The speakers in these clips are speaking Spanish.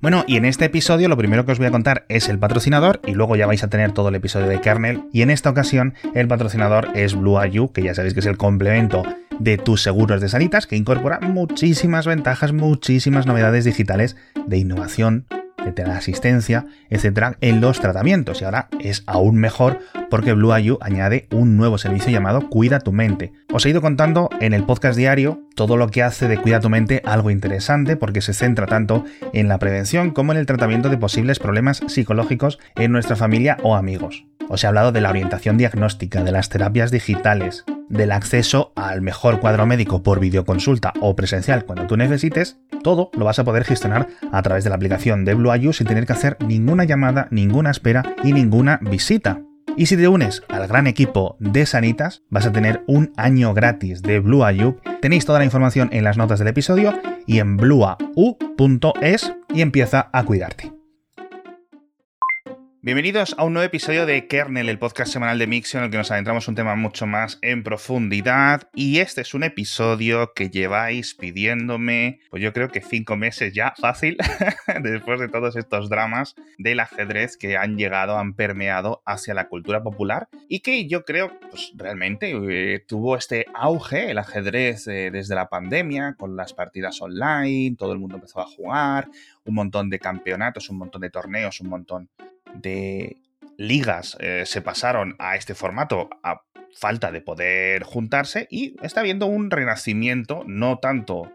Bueno, y en este episodio lo primero que os voy a contar es el patrocinador y luego ya vais a tener todo el episodio de Kernel y en esta ocasión el patrocinador es Blue IU, que ya sabéis que es el complemento de tus seguros de sanitas que incorpora muchísimas ventajas, muchísimas novedades digitales de innovación de asistencia, etcétera, en los tratamientos. Y ahora es aún mejor porque Blue IU añade un nuevo servicio llamado Cuida tu mente. Os he ido contando en el podcast diario todo lo que hace de Cuida tu mente algo interesante porque se centra tanto en la prevención como en el tratamiento de posibles problemas psicológicos en nuestra familia o amigos. Os he hablado de la orientación diagnóstica, de las terapias digitales, del acceso al mejor cuadro médico por videoconsulta o presencial cuando tú necesites, todo lo vas a poder gestionar a través de la aplicación de Blue sin tener que hacer ninguna llamada, ninguna espera y ninguna visita. Y si te unes al gran equipo de Sanitas, vas a tener un año gratis de Blue Tenéis toda la información en las notas del episodio y en bluau.es y empieza a cuidarte. Bienvenidos a un nuevo episodio de Kernel, el podcast semanal de Mixio en el que nos adentramos un tema mucho más en profundidad. Y este es un episodio que lleváis pidiéndome, pues yo creo que cinco meses ya, fácil, después de todos estos dramas del ajedrez que han llegado, han permeado hacia la cultura popular y que yo creo, pues realmente eh, tuvo este auge, el ajedrez eh, desde la pandemia, con las partidas online, todo el mundo empezó a jugar, un montón de campeonatos, un montón de torneos, un montón de ligas eh, se pasaron a este formato a falta de poder juntarse y está habiendo un renacimiento, no tanto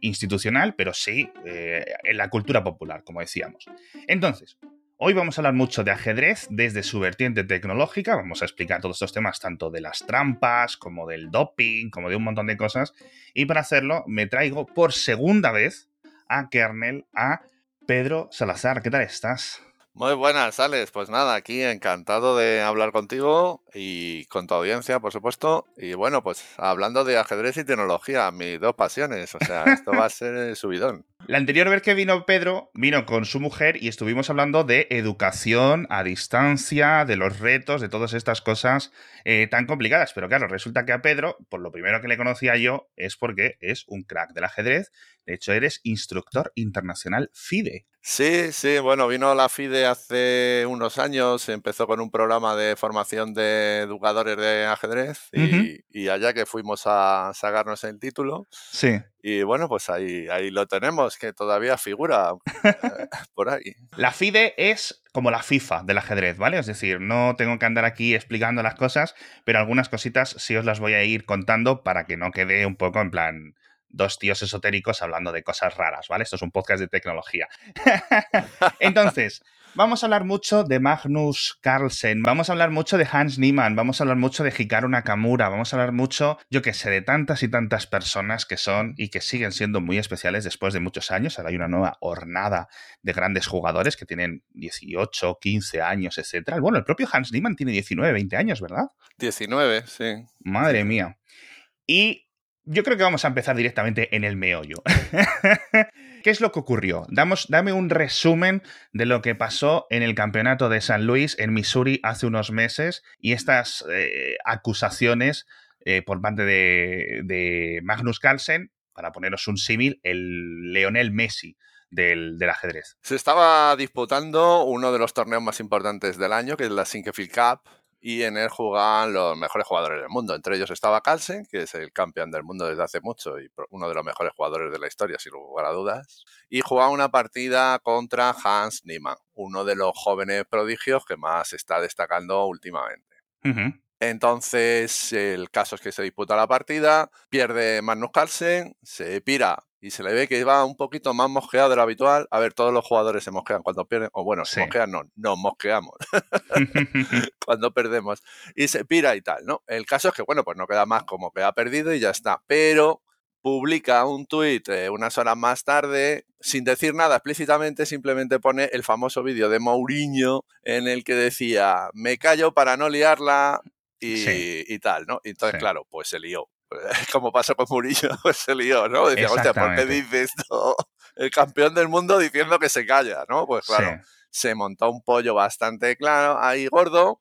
institucional, pero sí eh, en la cultura popular, como decíamos. Entonces, hoy vamos a hablar mucho de ajedrez desde su vertiente tecnológica, vamos a explicar todos estos temas, tanto de las trampas, como del doping, como de un montón de cosas, y para hacerlo me traigo por segunda vez a Kernel, a Pedro Salazar. ¿Qué tal estás? Muy buenas, Alex. Pues nada, aquí encantado de hablar contigo y con tu audiencia, por supuesto. Y bueno, pues hablando de ajedrez y tecnología, mis dos pasiones. O sea, esto va a ser subidón. La anterior vez que vino Pedro, vino con su mujer y estuvimos hablando de educación a distancia, de los retos, de todas estas cosas eh, tan complicadas. Pero claro, resulta que a Pedro, por lo primero que le conocía yo, es porque es un crack del ajedrez. De hecho, eres instructor internacional FIDE. Sí, sí, bueno, vino la FIDE hace unos años, empezó con un programa de formación de educadores de ajedrez y, allá que fuimos a sacarnos el título. Sí. Y bueno, pues ahí, ahí lo tenemos, que todavía figura eh, por ahí. La FIDE es como la FIFA del ajedrez, ¿vale? Es decir, no tengo que andar aquí explicando las cosas, pero algunas cositas sí os las voy a ir contando para que no quede un poco en plan dos tíos esotéricos hablando de cosas raras, ¿vale? Esto es un podcast de tecnología. Entonces, vamos a hablar mucho de Magnus Carlsen, vamos a hablar mucho de Hans Niemann, vamos a hablar mucho de Hikaru Nakamura, vamos a hablar mucho, yo que sé, de tantas y tantas personas que son y que siguen siendo muy especiales después de muchos años. Ahora hay una nueva hornada de grandes jugadores que tienen 18, 15 años, etc. Bueno, el propio Hans Niemann tiene 19, 20 años, ¿verdad? 19, sí. Madre mía. Y yo creo que vamos a empezar directamente en el meollo. ¿Qué es lo que ocurrió? Damos, dame un resumen de lo que pasó en el campeonato de San Luis en Missouri hace unos meses y estas eh, acusaciones eh, por parte de, Magnus Carlsen, para poneros un símil, el Leonel Messi del, ajedrez. Se estaba disputando uno de los torneos más importantes del año, que es la Sinquefield Cup, y en él jugaban los mejores jugadores del mundo. Entre ellos estaba Carlsen, que es el campeón del mundo desde hace mucho y uno de los mejores jugadores de la historia, sin lugar a dudas. Y jugaba una partida contra Hans Niemann, uno de los jóvenes prodigios que más está destacando últimamente. Entonces, el caso es que se disputa la partida, pierde Magnus Carlsen, se pira y se le ve que va un poquito más mosqueado de lo habitual. A ver, todos los jugadores se mosquean cuando pierden, o bueno, se mosquean, no, nos mosqueamos cuando perdemos. Y se pira y tal, ¿no? El caso es que, bueno, pues no queda más como que ha perdido y ya está. Pero publica un tuit eh, unas horas más tarde, sin decir nada explícitamente, simplemente pone el famoso vídeo de Mourinho en el que decía, me callo para no liarla y, tal, ¿no? entonces, claro, pues se lió. como pasó con Murillo, pues se lió, ¿no? Decía, hostia, ¿por qué dice esto? El campeón del mundo diciendo que se calla, ¿no? Pues claro, se montó un pollo bastante claro ahí gordo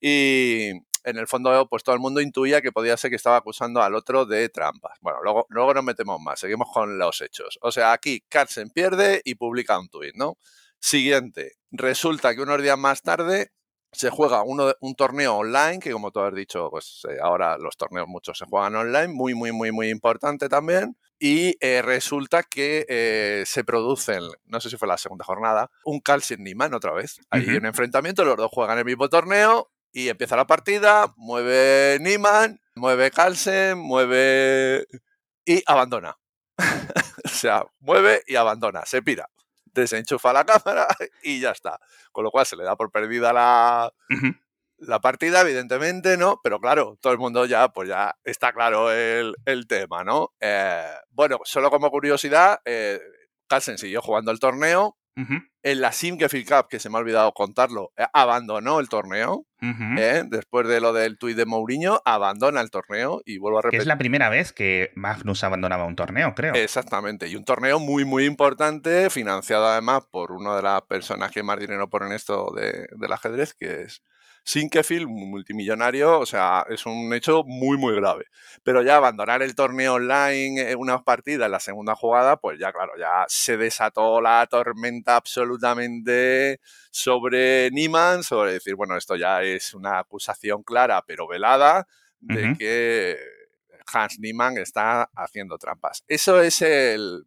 y en el fondo, pues todo el mundo intuía que podía ser que estaba acusando al otro de trampas. Bueno, luego, luego nos metemos más, seguimos con los hechos. O sea, aquí Carlsen pierde y publica un tuit, ¿no? Siguiente, resulta que unos días más tarde se juega uno, un torneo online, que como tú has dicho, pues eh, ahora los torneos muchos se juegan online, muy, muy, muy, muy importante también. Y eh, resulta que eh, se producen, no sé si fue la segunda jornada, un Carlsen Niman otra vez. Hay un enfrentamiento, los dos juegan el mismo torneo y empieza la partida, mueve Niman, mueve Carlsen, mueve y abandona. o sea, mueve y abandona, se pira desenchufa la cámara y ya está. Con lo cual se le da por perdida la, la partida, evidentemente, ¿no? Pero claro, todo el mundo ya, pues ya está claro el, tema, ¿no? Eh, bueno, solo como curiosidad, eh, Carlsen siguió jugando el torneo, en la Simgefield Cup, que se me ha olvidado contarlo, eh, abandonó el torneo. ¿eh? Después de lo del tuit de Mourinho, abandona el torneo y vuelvo a repetir. es la primera vez que Magnus abandonaba un torneo, creo. Exactamente. Y un torneo muy, muy importante, financiado además por una de las personas que más dinero ponen esto del ajedrez, que es Sinkefield, multimillonario, o sea, es un hecho muy, muy grave. Pero ya abandonar el torneo online en unas partidas en la segunda jugada, pues ya, claro, ya se desató la tormenta absolutamente sobre Niemann, sobre decir, bueno, esto ya es una acusación clara pero velada de que Hans Niemann está haciendo trampas. Eso es el,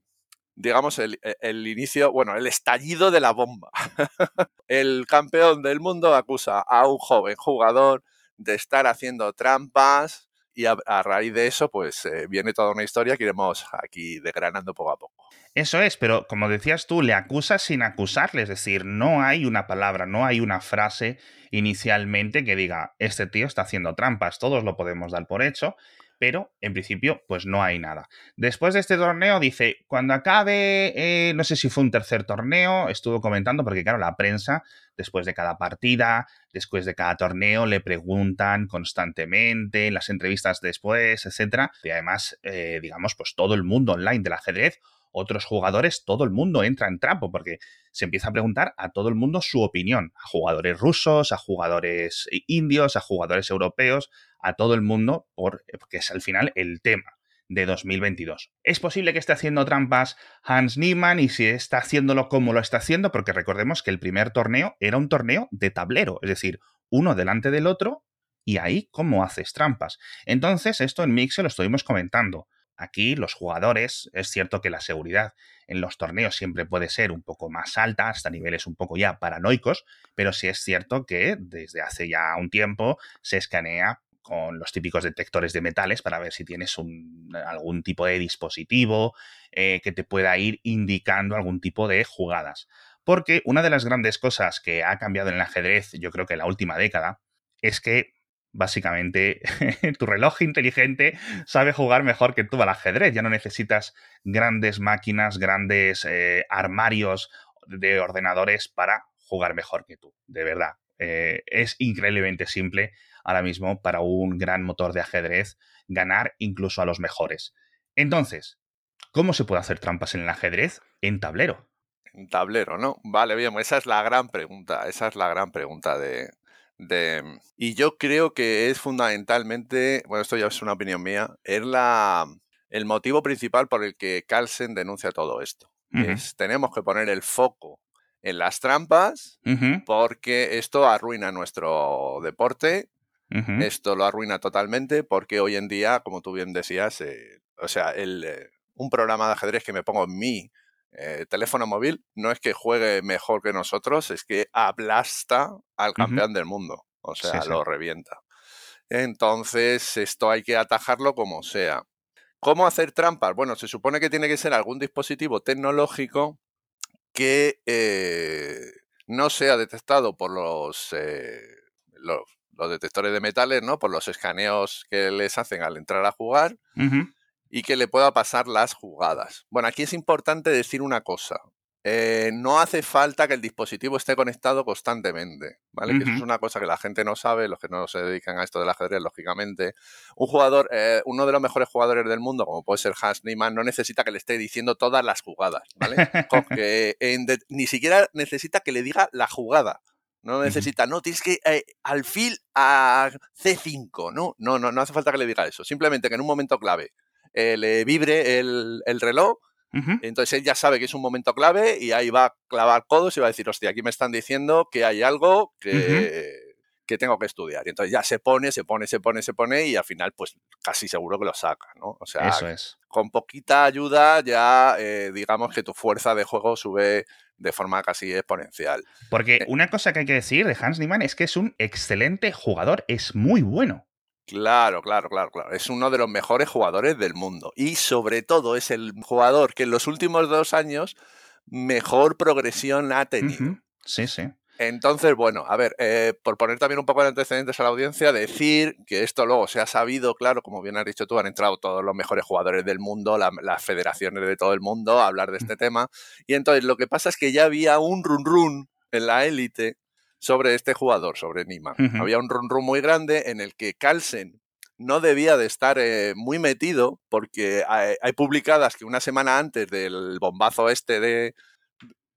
digamos, el, e, el, inicio, bueno, el estallido de la bomba. el campeón del mundo acusa a un joven jugador de estar haciendo trampas y a, raíz de eso, pues eh, viene toda una historia que iremos aquí desgranando poco a poco. Eso es, pero como decías tú, le acusa sin acusarle, es decir, no hay una palabra, no hay una frase inicialmente que diga, este tío está haciendo trampas, todos lo podemos dar por hecho, pero en principio pues no hay nada. Después de este torneo dice, cuando acabe, eh, no sé si fue un tercer torneo, estuvo comentando porque claro, la prensa después de cada partida, después de cada torneo, le preguntan constantemente, en las entrevistas después, etcétera. Y además, eh, digamos, pues todo el mundo online del ajedrez otros jugadores, todo el mundo entra en trapo porque se empieza a preguntar a todo el mundo su opinión, a jugadores rusos, a jugadores indios, a jugadores europeos, a todo el mundo, porque es al final el tema de 2022. Es posible que esté haciendo trampas Hans Niemann y si está haciéndolo como lo está haciendo, porque recordemos que el primer torneo era un torneo de tablero, es decir, uno delante del otro y ahí cómo haces trampas. Entonces, esto en Mix lo estuvimos comentando. Aquí los jugadores, es cierto que la seguridad en los torneos siempre puede ser un poco más alta, hasta niveles un poco ya paranoicos, pero sí es cierto que desde hace ya un tiempo se escanea con los típicos detectores de metales para ver si tienes algún tipo de dispositivo eh, que te pueda ir indicando algún tipo de jugadas. Porque una de las grandes cosas que ha cambiado en el ajedrez, yo creo que en la última década, es que básicamente tu reloj inteligente sabe jugar mejor que tú al ajedrez. Ya no necesitas grandes máquinas, grandes eh, armarios de ordenadores para jugar mejor que tú. De verdad. Eh, es increíblemente simple ahora mismo para un gran motor de ajedrez ganar incluso a los mejores. Entonces, ¿cómo se puede hacer trampas en el ajedrez? En tablero. En tablero, ¿no? Vale, bien, esa es la gran pregunta. Esa es la gran pregunta de, de, y yo creo que es fundamentalmente, bueno, esto ya es una opinión mía, es la, el motivo principal por el que Carlsen denuncia todo esto. es, tenemos que poner el foco en las trampas porque esto arruina nuestro deporte, esto lo arruina totalmente porque hoy en día, como tú bien decías, eh, o sea, el, eh, un programa de ajedrez que me pongo en mi eh, teléfono móvil no es que juegue mejor que nosotros, es que aplasta al campeón del mundo. O sea, lo revienta. Entonces, esto hay que atajarlo como sea. ¿Cómo hacer trampas? Bueno, se supone que tiene que ser algún dispositivo tecnológico que eh, no sea detectado por los, eh, los, detectores de metales, ¿no? Por los escaneos que les hacen al entrar a jugar y que le pueda pasar las jugadas. Bueno, aquí es importante decir una cosa. Eh, no hace falta que el dispositivo esté conectado constantemente, ¿vale? Que eso es una cosa que la gente no sabe, los que no se dedican a esto del ajedrez, lógicamente. Un jugador, eh, uno de los mejores jugadores del mundo, como puede ser Hans Niemann, no necesita que le esté diciendo todas las jugadas, ¿vale? Ni siquiera necesita que le diga la jugada. No necesita, no, tienes que eh, al fil a C5, ¿no? No, no, no hace falta que le diga eso. Simplemente que en un momento clave eh, le vibre el, reloj, entonces él ya sabe que es un momento clave y ahí va a clavar codos y va a decir, hostia, aquí me están diciendo que hay algo que, que tengo que estudiar. Y entonces ya se pone, se pone, se pone, se pone y al final pues casi seguro que lo saca, ¿no? O sea, Eso es. con poquita ayuda ya eh, digamos que tu fuerza de juego sube de forma casi exponencial. Porque Eh. una cosa que hay que decir de Hans Niemann es que es un excelente jugador, es muy bueno. Claro, claro, claro, claro. Es uno de los mejores jugadores del mundo. Y sobre todo es el jugador que en los últimos dos años mejor progresión ha tenido. Sí, sí. Entonces, bueno, a ver, eh, por poner también un poco de antecedentes a la audiencia, decir que esto luego se ha sabido, claro, como bien has dicho tú, han entrado todos los mejores jugadores del mundo, la- las federaciones de todo el mundo a hablar de este tema. Y entonces lo que pasa es que ya había un run run en la élite sobre este jugador, sobre Nima. Ujú. Había un run run muy grande en el que Carlsen no debía de estar eh, muy metido porque hay, hay publicadas que una semana antes del bombazo este de,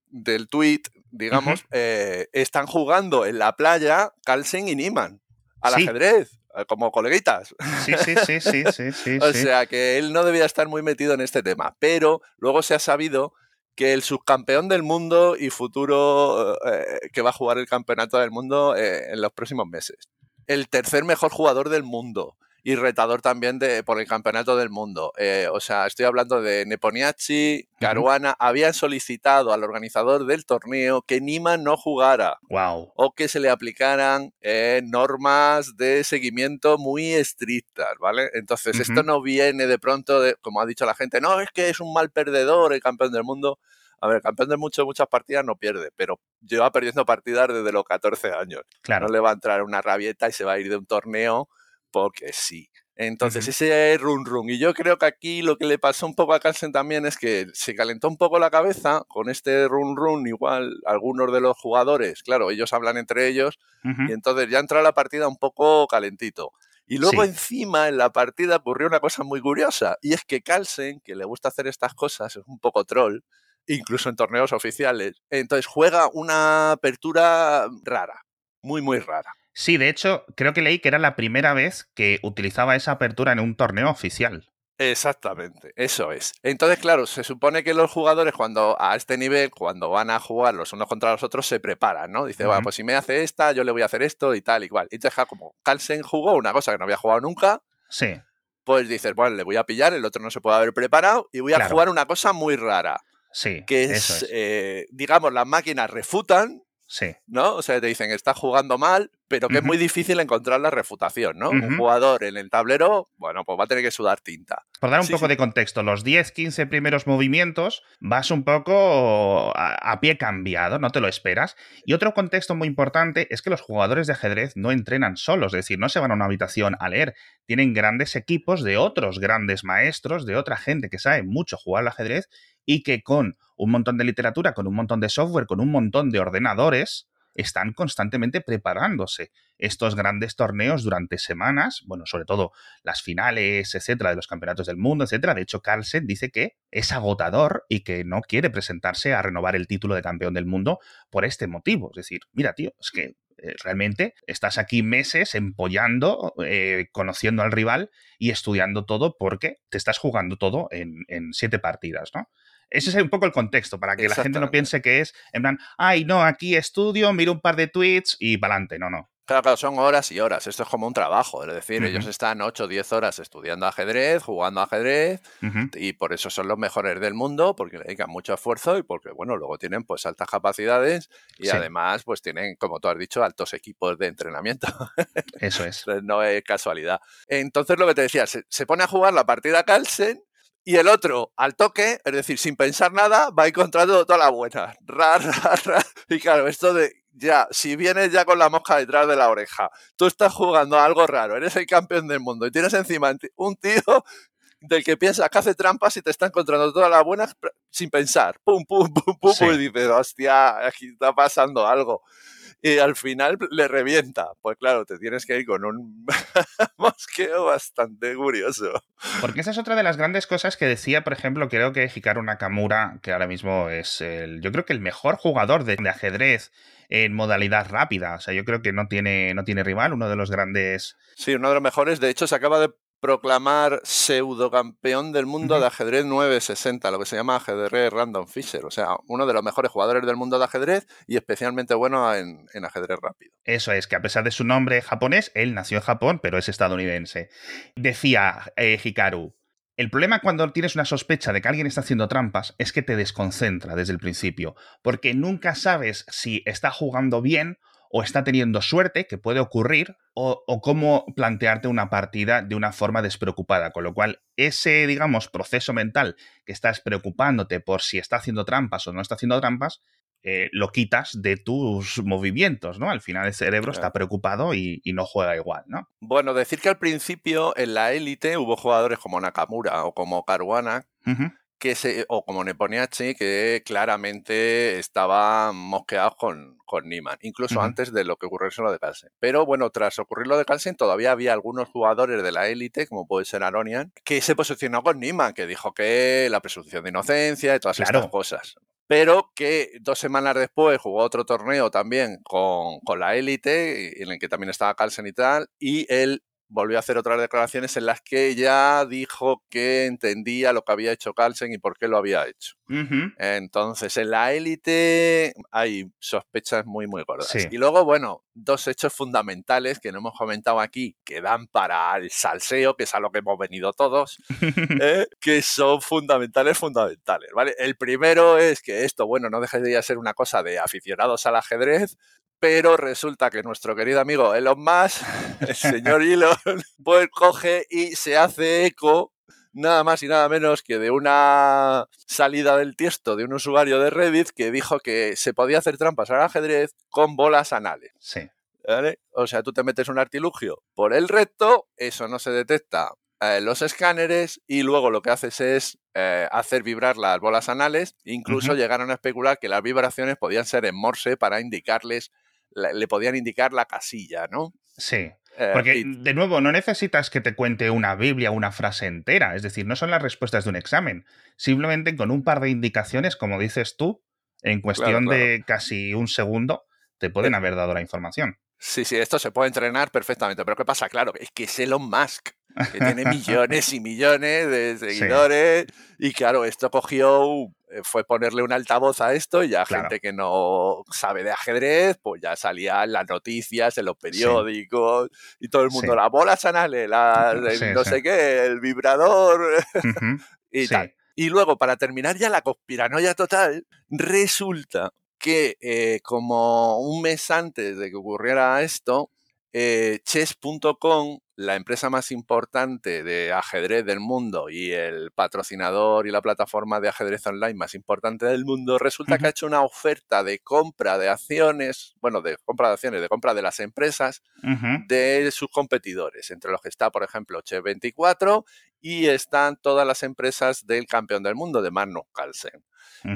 del tweet, digamos, eh, están jugando en la playa Carlsen y Niman al Sí. ajedrez, eh, como coleguitas. Sí, sí, sí, sí, sí, sí. O sea que él no debía estar muy metido en este tema. Pero luego se ha sabido que el subcampeón del mundo y futuro eh, que va a jugar el campeonato del mundo eh, en los próximos meses. El tercer mejor jugador del mundo y retador también de, por el campeonato del mundo. Eh, o sea, estoy hablando de Neponiachi, Caruana, habían solicitado al organizador del torneo que Nima no jugara Wow. o que se le aplicaran eh, normas de seguimiento muy estrictas, ¿vale? Entonces, esto no viene de pronto, de, como ha dicho la gente, no, es que es un mal perdedor el campeón del mundo. A ver, el campeón del mundo muchas partidas no pierde, pero lleva perdiendo partidas desde los 14 años. Claro. No le va a entrar una rabieta y se va a ir de un torneo porque sí. Entonces, Ujú. ese run run. Y yo creo que aquí lo que le pasó un poco a Carlsen también es que se calentó un poco la cabeza con este run run. Igual algunos de los jugadores, claro, ellos hablan entre ellos y entonces ya entró la partida un poco calentito. Y luego Sí. encima en la partida ocurrió una cosa muy curiosa y es que Carlsen, que le gusta hacer estas cosas, es un poco troll, incluso en torneos oficiales, entonces juega una apertura rara, muy muy rara. Sí, de hecho, creo que leí que era la primera vez que utilizaba esa apertura en un torneo oficial. Exactamente, eso es. Entonces, claro, se supone que los jugadores cuando a este nivel, cuando van a jugar los unos contra los otros, se preparan, ¿no? Dice, bueno, pues si me hace esta, yo le voy a hacer esto y tal y cual. Y entonces, como Carlsen jugó una cosa que no había jugado nunca, Sí, pues dices, bueno, le voy a pillar, el otro no se puede haber preparado y voy a Claro. jugar una cosa muy rara, sí. que eso es. eh, digamos, las máquinas refutan, Sí. ¿no? O sea, te dicen, está jugando mal, pero que es muy difícil encontrar la refutación, ¿no? Un jugador en el tablero, bueno, pues va a tener que sudar tinta. Por dar un Sí, poco sí. de contexto, los 10, 15 primeros movimientos vas un poco a, a pie cambiado, no te lo esperas. Y otro contexto muy importante es que los jugadores de ajedrez no entrenan solos, es decir, no se van a una habitación a leer, tienen grandes equipos de otros grandes maestros, de otra gente que sabe mucho jugar al ajedrez y que con un montón de literatura, con un montón de software, con un montón de ordenadores, están constantemente preparándose estos grandes torneos durante semanas, bueno, sobre todo las finales, etcétera, de los campeonatos del mundo, etcétera. De hecho, Carlsen dice que es agotador y que no quiere presentarse a renovar el título de campeón del mundo por este motivo. Es decir, mira, tío, es que eh, realmente estás aquí meses empollando, eh, conociendo al rival y estudiando todo porque te estás jugando todo en, en siete partidas, ¿no? Ese es un poco el contexto, para que la gente no piense que es, en plan, ay, no, aquí estudio, miro un par de tweets y pa'lante. No, no. Claro, claro, son horas y horas. Esto es como un trabajo. Es decir, ellos están 8 o 10 horas estudiando ajedrez, jugando ajedrez, y por eso son los mejores del mundo, porque le dedican mucho esfuerzo y porque, bueno, luego tienen pues altas capacidades y Sí. además pues tienen, como tú has dicho, altos equipos de entrenamiento. Eso es. No es casualidad. Entonces, lo que te decía, se, se pone a jugar la partida Carlsen y el otro, al toque, es decir, sin pensar nada, va encontrando toda la buena. Ra, ra, ra. Y claro, esto de ya, si vienes ya con la mosca detrás de la oreja, tú estás jugando a algo raro, eres el campeón del mundo y tienes encima un tío del que piensas que hace trampas y te está encontrando todas las buenas sin pensar. Pum, pum, pum, pum, Sí. pum, y dices, hostia, aquí está pasando algo. Y al final le revienta. Pues claro, te tienes que ir con un mosqueo bastante curioso. Porque esa es otra de las grandes cosas que decía, por ejemplo, creo que Hikaru Nakamura, que ahora mismo es el, yo creo que el mejor jugador de, ajedrez en modalidad rápida. O sea, yo creo que no tiene, no tiene rival, uno de los grandes. Sí, uno de los mejores. De hecho, se acaba de proclamar pseudocampeón del mundo de ajedrez 960, lo que se llama ajedrez Random Fisher. O sea, uno de los mejores jugadores del mundo de ajedrez y especialmente bueno en, ajedrez rápido. Eso es, que a pesar de su nombre japonés, él nació en Japón, pero es estadounidense. Decía eh, Hikaru. El problema cuando tienes una sospecha de que alguien está haciendo trampas es que te desconcentra desde el principio, porque nunca sabes si está jugando bien o está teniendo suerte, que puede ocurrir, o, cómo plantearte una partida de una forma despreocupada. Con lo cual, ese, digamos, proceso mental que estás preocupándote por si está haciendo trampas o no está haciendo trampas, eh, lo quitas de tus movimientos, ¿no? Al final el cerebro está preocupado y, no juega igual, ¿no? Bueno, decir que al principio en la élite hubo jugadores como Nakamura o como Caruana que se, o como Neponiachi, que claramente estaban mosqueados con, con Niman, incluso antes de lo que ocurriese lo de Carlsen. Pero bueno, tras ocurrir lo de Carlsen, todavía había algunos jugadores de la élite, como puede ser Aronian, que se posicionó con Niman, que dijo que la presunción de inocencia y todas estas cosas. Pero que dos semanas después jugó otro torneo también con, con la élite, en el que también estaba Carlsen y tal, y él volvió a hacer otras declaraciones en las que ella dijo que entendía lo que había hecho Carlsen y por qué lo había hecho. Entonces, en la élite hay sospechas muy, muy gordas. Y luego, bueno, dos hechos fundamentales que no hemos comentado aquí, que dan para el salseo, que es a lo que hemos venido todos, ¿eh? que son fundamentales, fundamentales. ¿vale? El primero es que esto, bueno, no deja de ser una cosa de aficionados al ajedrez, pero resulta que nuestro querido amigo Elon Musk, el señor Elon, pues coge y se hace eco nada más y nada menos que de una salida del tiesto de un usuario de Reddit que dijo que se podía hacer trampas al ajedrez con bolas anales. Sí. ¿Vale? O sea, tú te metes un artilugio por el recto, eso no se detecta en los escáneres y luego lo que haces es eh, hacer vibrar las bolas anales. Incluso llegaron a especular que las vibraciones podían ser en morse para indicarles le podían indicar la casilla, ¿no? Sí. Eh, Porque, de nuevo, no necesitas que te cuente una Biblia una frase entera. Es decir, no son las respuestas de un examen. Simplemente con un par de indicaciones, como dices tú, en cuestión de casi un segundo, te pueden eh, haber dado la información. Sí, sí, esto se puede entrenar perfectamente. Pero ¿qué pasa? Claro, es que es Elon Musk, que tiene millones y millones de seguidores. Y claro, esto cogió eh, fue ponerle un altavoz a esto y ya gente que no sabe de ajedrez, pues ya salía en las noticias, en los periódicos y todo el mundo, la bola sanale, la, no sé qué, el vibrador y tal. Y luego, para terminar ya la conspiranoia total, resulta que eh, como un mes antes de que ocurriera esto, eh, chess.com, la empresa más importante de ajedrez del mundo y el patrocinador y la plataforma de ajedrez online más importante del mundo, resulta que ha hecho una oferta de compra de acciones, bueno, de compra de acciones, de compra de las empresas de sus competidores, entre los que está, por ejemplo, Chess24 y están todas las empresas del campeón del mundo, de Magnus Carlsen.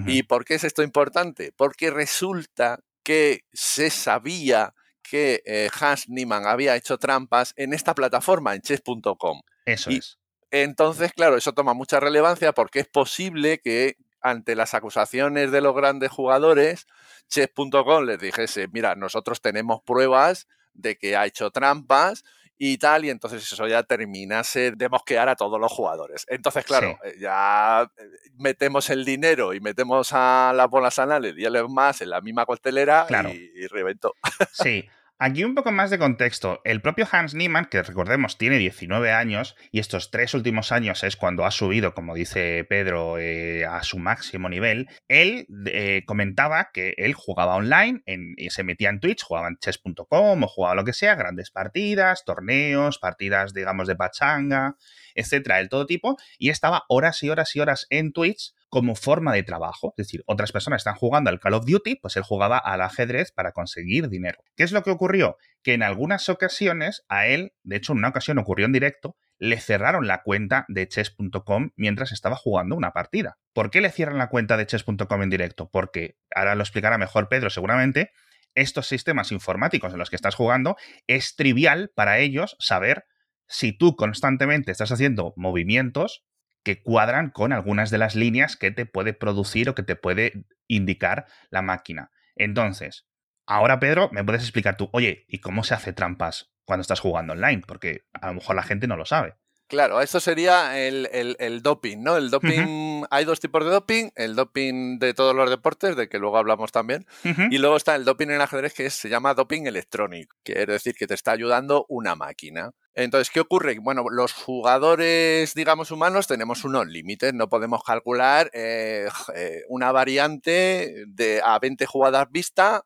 ¿Y por qué es esto importante? Porque resulta que se sabía que eh, Hans Niemann había hecho trampas en esta plataforma, en chess.com. Eso es. Entonces, claro, eso toma mucha relevancia porque es posible que ante las acusaciones de los grandes jugadores, chess.com les dijese, mira, nosotros tenemos pruebas de que ha hecho trampas y tal, y entonces eso ya terminase de mosquear a todos los jugadores. Entonces, claro, eh, ya eh, metemos el dinero y metemos a las bolas anales y más en la misma costelera y, y reventó. Sí, Aquí un poco más de contexto. El propio Hans Niemann, que recordemos tiene 19 años y estos tres últimos años es cuando ha subido, como dice Pedro, eh, a su máximo nivel, él eh, comentaba que él jugaba online, en, se metía en Twitch, jugaba en chess.com o jugaba lo que sea, grandes partidas, torneos, partidas, digamos, de pachanga, etcétera, del todo tipo, y estaba horas y horas y horas en Twitch como forma de trabajo. Es decir, otras personas están jugando al Call of Duty, pues él jugaba al ajedrez para conseguir dinero. ¿Qué es lo que ocurrió? Que en algunas ocasiones a él, de hecho en una ocasión ocurrió en directo, le cerraron la cuenta de chess.com mientras estaba jugando una partida. ¿Por qué le cierran la cuenta de chess.com en directo? Porque, ahora lo explicará mejor Pedro seguramente, estos sistemas informáticos en los que estás jugando, es trivial para ellos saber si tú constantemente estás haciendo movimientos que cuadran con algunas de las líneas que te puede producir o que te puede indicar la máquina. Entonces, ahora Pedro, me puedes explicar tú, oye, ¿y cómo se hace trampas cuando estás jugando online? Porque a lo mejor la gente no lo sabe. Claro, esto sería el, doping, ¿no? El doping, hay dos tipos de doping, el doping de todos los deportes, de que luego hablamos también, y luego está el doping en ajedrez que se llama doping electrónico, que es decir, que te está ayudando una máquina. Entonces, ¿qué ocurre? Bueno, los jugadores, digamos, humanos tenemos unos límites, no podemos calcular eh, eh, una variante de a 20 jugadas vista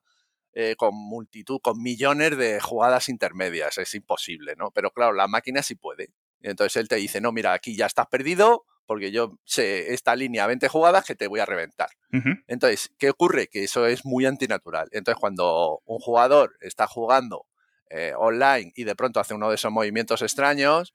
eh, con multitud, con millones de jugadas intermedias. Es imposible, ¿no? Pero claro, la máquina sí puede. Entonces él te dice, no, mira, aquí ya estás perdido porque yo sé esta línea 20 jugadas que te voy a reventar. Entonces, ¿qué ocurre? Que eso es muy antinatural. Entonces, cuando un jugador está jugando eh, online y de pronto hace uno de esos movimientos extraños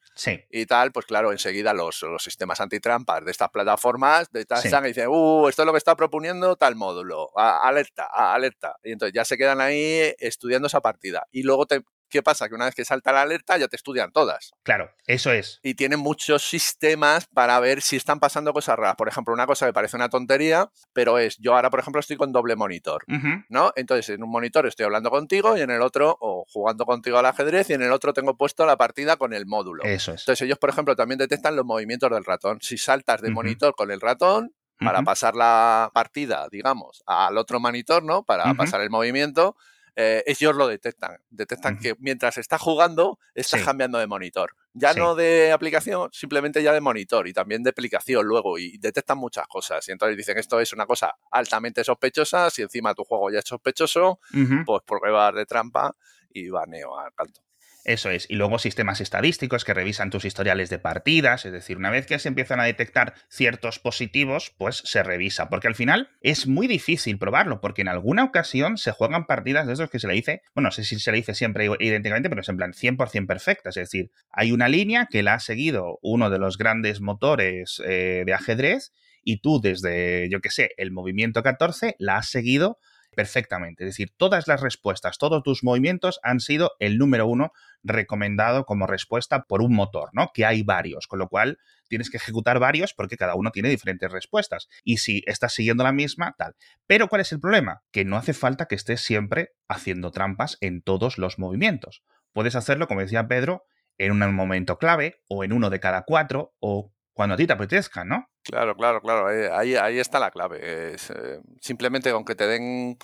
y tal, pues claro, enseguida los, sistemas antitrampas de estas plataformas de y dicen, uh, esto es lo que está proponiendo tal módulo, alerta, alerta. Y entonces ya se quedan ahí estudiando esa partida. Y luego te, ¿Qué pasa? Que una vez que salta la alerta ya te estudian todas. Claro, eso es. Y tienen muchos sistemas para ver si están pasando cosas raras. Por ejemplo, una cosa que parece una tontería, pero es, yo ahora, por ejemplo, estoy con doble monitor, ¿no? Entonces, en un monitor estoy hablando contigo y en el otro, o jugando contigo al ajedrez, y en el otro tengo puesto la partida con el módulo. Eso es. Entonces, ellos, por ejemplo, también detectan los movimientos del ratón. Si saltas de monitor con el ratón, para pasar la partida, digamos, al otro monitor, ¿no? Para pasar el movimiento, eh, ellos lo detectan. Detectan que mientras está jugando, está cambiando de monitor. Ya no de aplicación, simplemente ya de monitor y también de aplicación luego. Y detectan muchas cosas. Y entonces dicen, esto es una cosa altamente sospechosa. Si encima tu juego ya es sospechoso, pues pruebas de trampa y baneo al canto. Eso es. Y luego sistemas estadísticos que revisan tus historiales de partidas. Es decir, una vez que se empiezan a detectar ciertos positivos, pues se revisa. Porque al final es muy difícil probarlo, porque en alguna ocasión se juegan partidas de esos que se le dice, bueno, no sé si se le dice siempre idénticamente, pero es en plan 100% perfectas. Es decir, hay una línea que la ha seguido uno de los grandes motores eh, de ajedrez y tú desde, yo qué sé, el movimiento 14 la has seguido perfectamente. Es decir, todas las respuestas, todos tus movimientos han sido el número uno recomendado como respuesta por un motor, ¿no? Que hay varios, con lo cual tienes que ejecutar varios porque cada uno tiene diferentes respuestas. Y si estás siguiendo la misma, tal. Pero ¿cuál es el problema? Que no hace falta que estés siempre haciendo trampas en todos los movimientos. Puedes hacerlo, como decía Pedro, en un momento clave o en uno de cada cuatro o cuando a ti te apetezca, ¿no? Claro, claro, claro. Eh, ahí, ahí está la clave. Es, eh, simplemente con que te den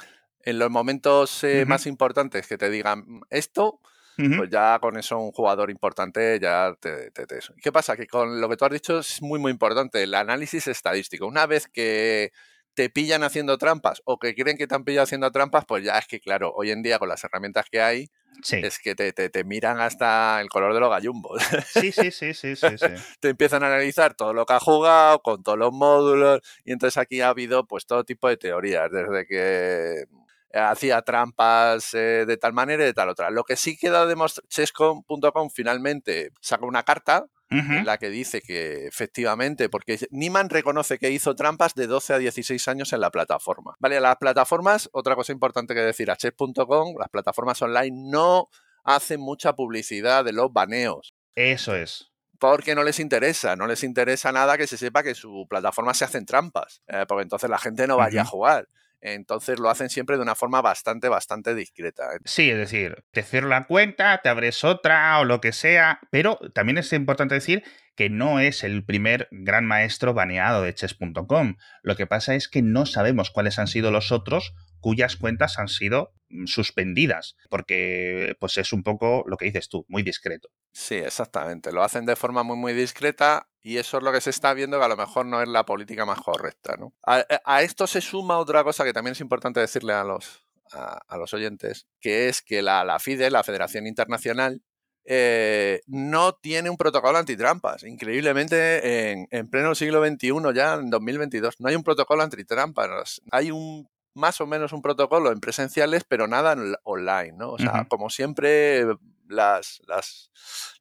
en los momentos eh, más importantes que te digan esto, pues ya con eso un jugador importante ya te, te, ¿Qué pasa? Que con lo que tú has dicho es muy, muy importante, el análisis estadístico. Una vez que te pillan haciendo trampas o que creen que te han pillado haciendo trampas, pues ya es que, claro, hoy en día con las herramientas que hay, es que te, te, miran hasta el color de los gallumbos. Sí, sí, sí, sí, sí, te empiezan a analizar todo lo que ha jugado, con todos los módulos, y entonces aquí ha habido pues todo tipo de teorías, desde que hacía trampas eh, de tal manera y de tal otra. Lo que sí queda demostrado, chess.com finalmente saca una carta en la que dice que efectivamente, porque Niman reconoce que hizo trampas de 12 a 16 años en la plataforma. Vale, las plataformas, otra cosa importante que decir a chess.com, las plataformas online no hacen mucha publicidad de los baneos. Eso es porque no les interesa, no les interesa nada que se sepa que su plataforma se hacen trampas, eh, porque entonces la gente no vaya a jugar. Entonces lo hacen siempre de una forma bastante, bastante discreta. Sí, es decir, te cierro la cuenta, te abres otra o lo que sea, pero también es importante decir que no es el primer gran maestro baneado de chess.com. Lo que pasa es que no sabemos cuáles han sido los otros cuyas cuentas han sido mm, suspendidas, porque pues es un poco lo que dices tú, muy discreto. Sí, exactamente. Lo hacen de forma muy, muy discreta y eso es lo que se está viendo que a lo mejor no es la política más correcta. ¿no? A, eh, esto se suma otra cosa que también es importante decirle a los, a, los oyentes, que es que la, la FIDE, la Federación Internacional, eh, no tiene un protocolo antitrampas. Increíblemente, en, en, pleno siglo XXI, ya en 2022, no hay un protocolo antitrampas. Hay un más o menos un protocolo en presenciales, pero nada en online, ¿no? O sea, como siempre, las, las,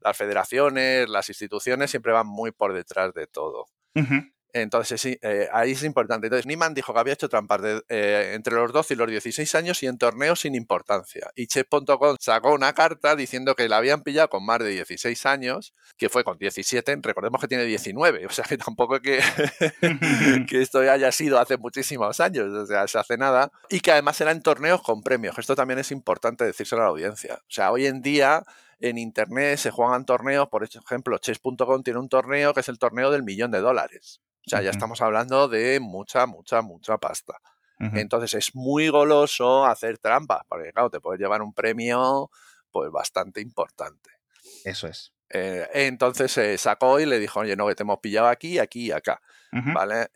las, federaciones, las instituciones siempre van muy por detrás de todo. Entonces, eh, ahí es importante. Entonces, Niman dijo que había hecho trampas de, eh, entre los 12 y los 16 años y en torneos sin importancia. Y Chess.com sacó una carta diciendo que la habían pillado con más de 16 años, que fue con 17, recordemos que tiene 19, o sea que tampoco que, que esto haya sido hace muchísimos años, o sea, se hace nada. Y que además era en torneos con premios. Esto también es importante decírselo a la audiencia. O sea, hoy en día en internet se juegan torneos, por ejemplo, chess.com tiene un torneo que es el torneo del millón de dólares. O sea, ya estamos hablando de mucha, mucha, mucha pasta. Entonces es muy goloso hacer trampas, porque claro, te puedes llevar un premio pues bastante importante. Eso es. Eh, entonces se sacó y le dijo, oye, no, que te hemos pillado aquí, aquí y acá. ¿Vale?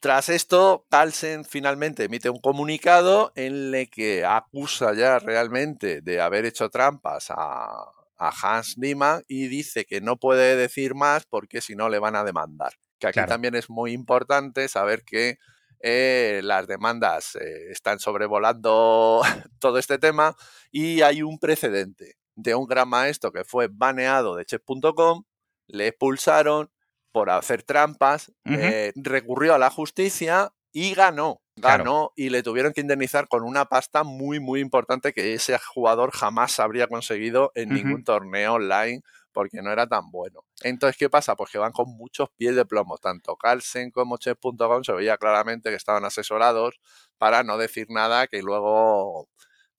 Tras esto, Carlsen finalmente emite un comunicado en el que acusa ya realmente de haber hecho trampas a, Hans Niemann y dice que no puede decir más porque si no le van a demandar. Que aquí también es muy importante saber que eh, las demandas eh, están sobrevolando todo este tema y hay un precedente de un gran maestro que fue baneado de chess.com, le expulsaron por hacer trampas, eh, recurrió a la justicia y ganó. Ganó y le tuvieron que indemnizar con una pasta muy, muy importante que ese jugador jamás habría conseguido en ningún torneo online porque no era tan bueno. Entonces, ¿qué pasa? Pues que van con muchos pies de plomo. Tanto Carlsen como Chess.com se veía claramente que estaban asesorados para no decir nada que luego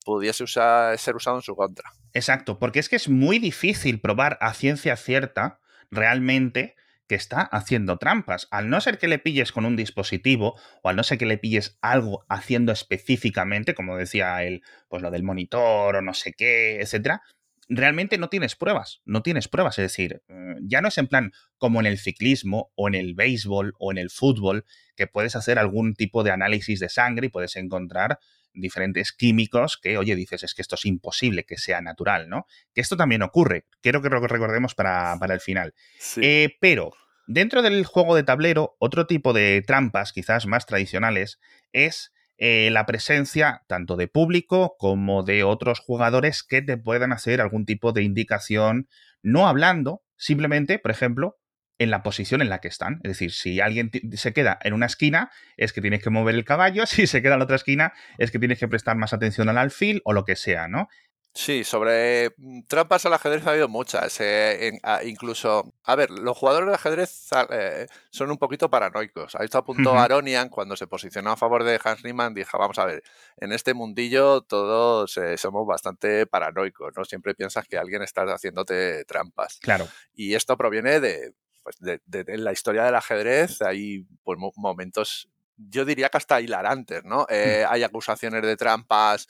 pudiese ser usado en su contra. Exacto, porque es que es muy difícil probar a ciencia cierta realmente que está haciendo trampas. Al no ser que le pilles con un dispositivo o al no ser que le pilles algo haciendo específicamente, como decía él, pues lo del monitor o no sé qué, etcétera, realmente no tienes pruebas, no tienes pruebas. Es decir, eh, ya no es en plan como en el ciclismo o en el béisbol o en el fútbol, que puedes hacer algún tipo de análisis de sangre y puedes encontrar diferentes químicos que, oye, dices, es que esto es imposible que sea natural, ¿no? Que esto también ocurre. Quiero que lo recordemos para, el final. Eh, pero dentro del juego de tablero, otro tipo de trampas, quizás más tradicionales, es eh, la presencia tanto de público como de otros jugadores que te puedan hacer algún tipo de indicación, no hablando, simplemente, por ejemplo, en la posición en la que están. Es decir, si alguien se queda en una esquina, es que tienes que mover el caballo, si se queda en la otra esquina, es que tienes que prestar más atención al alfil o lo que sea, ¿no? Sí, sobre mm, trampas al ajedrez ha habido muchas. Eh, incluso, a ver, los jugadores de ajedrez eh, son un poquito paranoicos. Ahí está a punto Aronian cuando se posicionó a favor de Hans Riemann, dijo, vamos a ver, en este mundillo todos eh, somos bastante paranoicos, ¿no? Siempre piensas que alguien está haciéndote trampas. Claro. Y esto proviene de, pues de, la historia del ajedrez hay pues, momentos, yo diría que hasta hilarantes, ¿no? Mm. Eh, hay acusaciones de trampas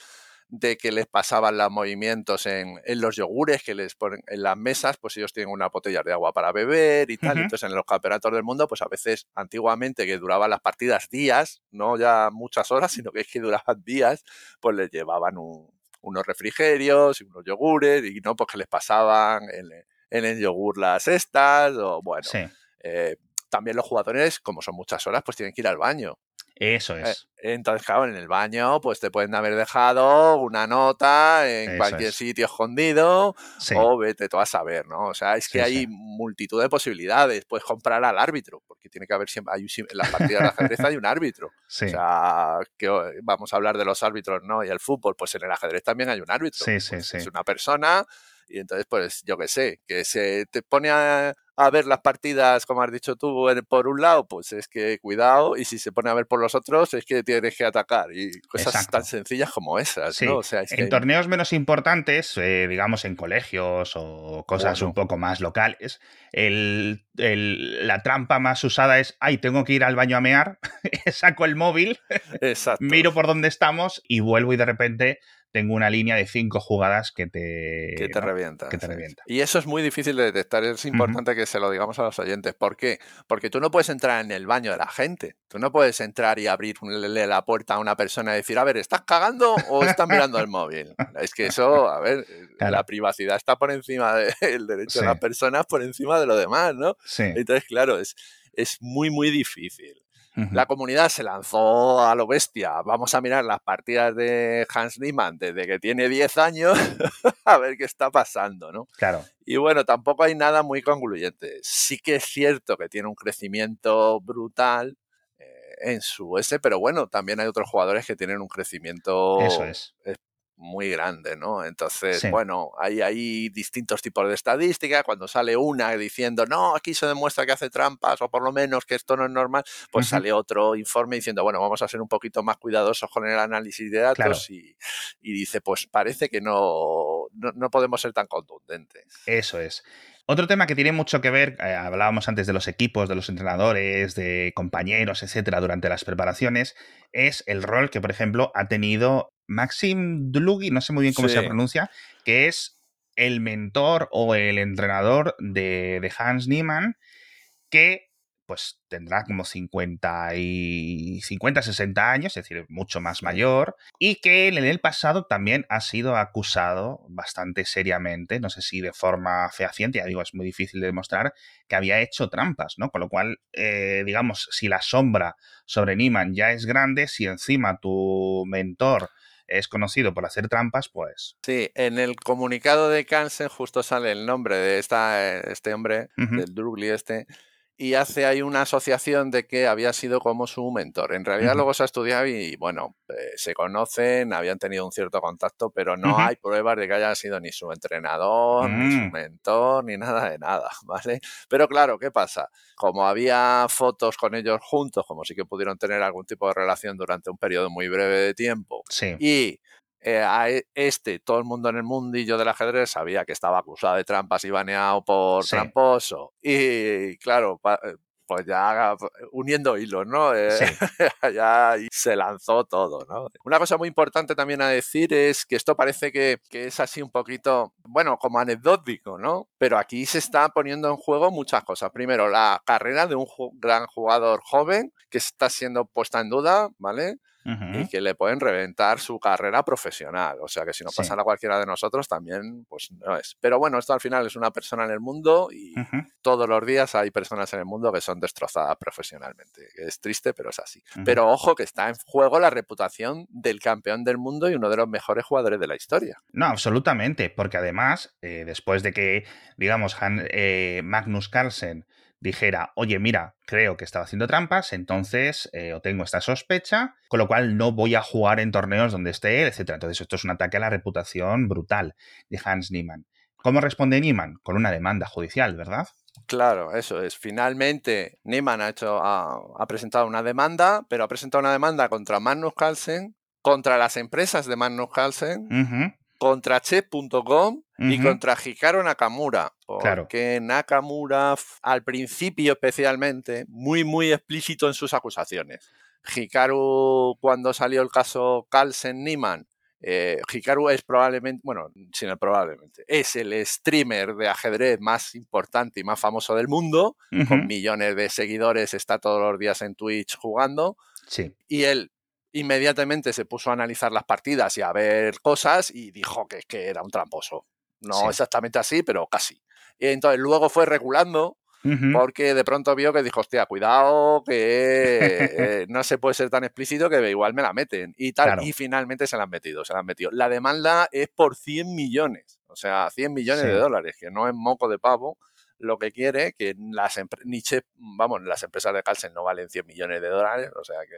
de que les pasaban los movimientos en, los yogures que les ponen en las mesas, pues ellos tienen una botella de agua para beber y tal. Entonces, en los campeonatos del mundo, pues a veces, antiguamente, que duraban las partidas días, no ya muchas horas, sino que es que duraban días, pues les llevaban unos refrigerios y unos yogures y no, pues que les pasaban el, en el yogur las estas, o bueno. Eh, también los jugadores, como son muchas horas, pues tienen que ir al baño. Eso eh, es. entonces, claro, en el baño, pues te pueden haber dejado una nota en cualquier sitio escondido, o vete tú a saber, ¿no? O sea, es que hay multitud de posibilidades. Puedes comprar al árbitro, porque tiene que haber siempre, hay, en las partidas de ajedrez hay un árbitro. O sea, que vamos a hablar de los árbitros, ¿no? Y el fútbol, pues en el ajedrez también hay un árbitro. Sí, sí, pues Es una persona y entonces, pues yo qué sé, que se te pone a, ver las partidas, como has dicho tú, por un lado, pues es que cuidado, y si se pone a ver por los otros, es que tienes que atacar. Y cosas tan sencillas como esas, ¿no? O sea, en torneos menos importantes, eh, digamos en colegios o cosas un poco más locales, el, la trampa más usada es, ay, tengo que ir al baño a mear, saco el móvil, miro por dónde estamos y vuelvo y de repente tengo una línea de cinco jugadas que te, que te, revienta, que te revienta. Y eso es muy difícil de detectar. Es importante que se lo digamos a los oyentes. ¿Por qué? Porque tú no puedes entrar en el baño de la gente. Tú no puedes entrar y abrirle la puerta a una persona y decir, a ver, ¿estás cagando o estás mirando el móvil? Es que eso, a ver, la privacidad está por encima del derecho de las personas, por encima de lo demás, ¿no? Sí. Entonces, claro, es, es muy, muy difícil. La comunidad se lanzó a lo bestia. Vamos a mirar las partidas de Hans Niemann desde que tiene 10 años a ver qué está pasando, ¿no? Claro. Y bueno, tampoco hay nada muy concluyente. Sí que es cierto que tiene un crecimiento brutal eh, en su S, pero bueno, también hay otros jugadores que tienen un crecimiento Eso es muy grande, ¿no? Entonces, bueno, hay, hay distintos tipos de estadísticas. Cuando sale una diciendo, no, aquí se demuestra que hace trampas o por lo menos que esto no es normal, pues sale otro informe diciendo, bueno, vamos a ser un poquito más cuidadosos con el análisis de datos y, dice, pues parece que no, no, podemos ser tan contundentes. Eso es. Otro tema que tiene mucho que ver, eh, hablábamos antes de los equipos, de los entrenadores, de compañeros, etcétera, durante las preparaciones, es el rol que, por ejemplo, ha tenido Maxim Dlugi, no sé muy bien cómo se pronuncia, que es el mentor o el entrenador de, de Hans Niemann, que pues tendrá como 50 y 50, 60 años, es decir, mucho más mayor, y que en el pasado también ha sido acusado bastante seriamente, no sé si de forma fehaciente, ya digo, es muy difícil de demostrar, que había hecho trampas, ¿no? Con lo cual, eh, digamos, si la sombra sobre Niemann ya es grande, si encima tu mentor es conocido por hacer trampas, pues... Sí, en el comunicado de Kansen justo sale el nombre de esta, este hombre, del Drugli este, y hace ahí una asociación de que había sido como su mentor. En realidad luego se ha estudiado y, bueno, eh, se conocen, habían tenido un cierto contacto, pero no hay pruebas de que haya sido ni su entrenador, ni su mm. mentor, ni nada de nada, ¿vale? Pero claro, ¿qué pasa? Como había fotos con ellos juntos, como sí que pudieron tener algún tipo de relación durante un periodo muy breve de tiempo, sí. y eh, a e, este, todo el mundo en el mundillo del ajedrez sabía que estaba acusado de trampas y baneado por tramposo. Y claro, eh, pues ya uniendo hilos, ¿no? Eh, ya se lanzó todo, ¿no? Una cosa muy importante también a decir es que esto parece que, que, es así un poquito, bueno, como anecdótico, ¿no? Pero aquí se está poniendo en juego muchas cosas. Primero, la carrera de un gran jugador joven que está siendo puesta en duda, ¿vale? Y que le pueden reventar su carrera profesional. O sea que si nos pasa a cualquiera de nosotros también, pues no es. Pero bueno, esto al final es una persona en el mundo y todos los días hay personas en el mundo que son destrozadas profesionalmente. Es triste, pero es así. Pero ojo que está en juego la reputación del campeón del mundo y uno de los mejores jugadores de la historia. No, absolutamente, porque además, eh, después de que, digamos, eh, Magnus Carlsen dijera, oye, mira, creo que estaba haciendo trampas, entonces eh, tengo esta sospecha, con lo cual no voy a jugar en torneos donde esté él, etc. Entonces esto es un ataque a la reputación brutal de Hans Niemann. ¿Cómo responde Niemann? Con una demanda judicial, ¿verdad? Claro, eso es. Finalmente, Niemann ha, hecho, ha, presentado una demanda, pero ha presentado una demanda contra Magnus Carlsen, contra las empresas de Magnus Carlsen, contra Chess.com y contra Hikaru Nakamura. Porque Nakamura, al principio especialmente, muy, muy explícito en sus acusaciones. Hikaru, cuando salió el caso Carlsen-Niemann, eh, Hikaru es probablemente, bueno, sin probablemente, es el streamer de ajedrez más importante y más famoso del mundo, con millones de seguidores, está todos los días en Twitch jugando. Sí. Y él inmediatamente se puso a analizar las partidas y a ver cosas y dijo que, que era un tramposo. No exactamente así, pero casi. Y entonces luego fue regulando porque de pronto vio que dijo, hostia, cuidado, que eh, no se puede ser tan explícito que igual me la meten y tal. Y finalmente se la han metido, se la han metido. La demanda es por 100 millones, o sea, 100 millones de dólares, que no es moco de pavo lo que quiere, que las Nietzsche, vamos, las empresas de Carlsen no valen 100 millones de dólares, o sea que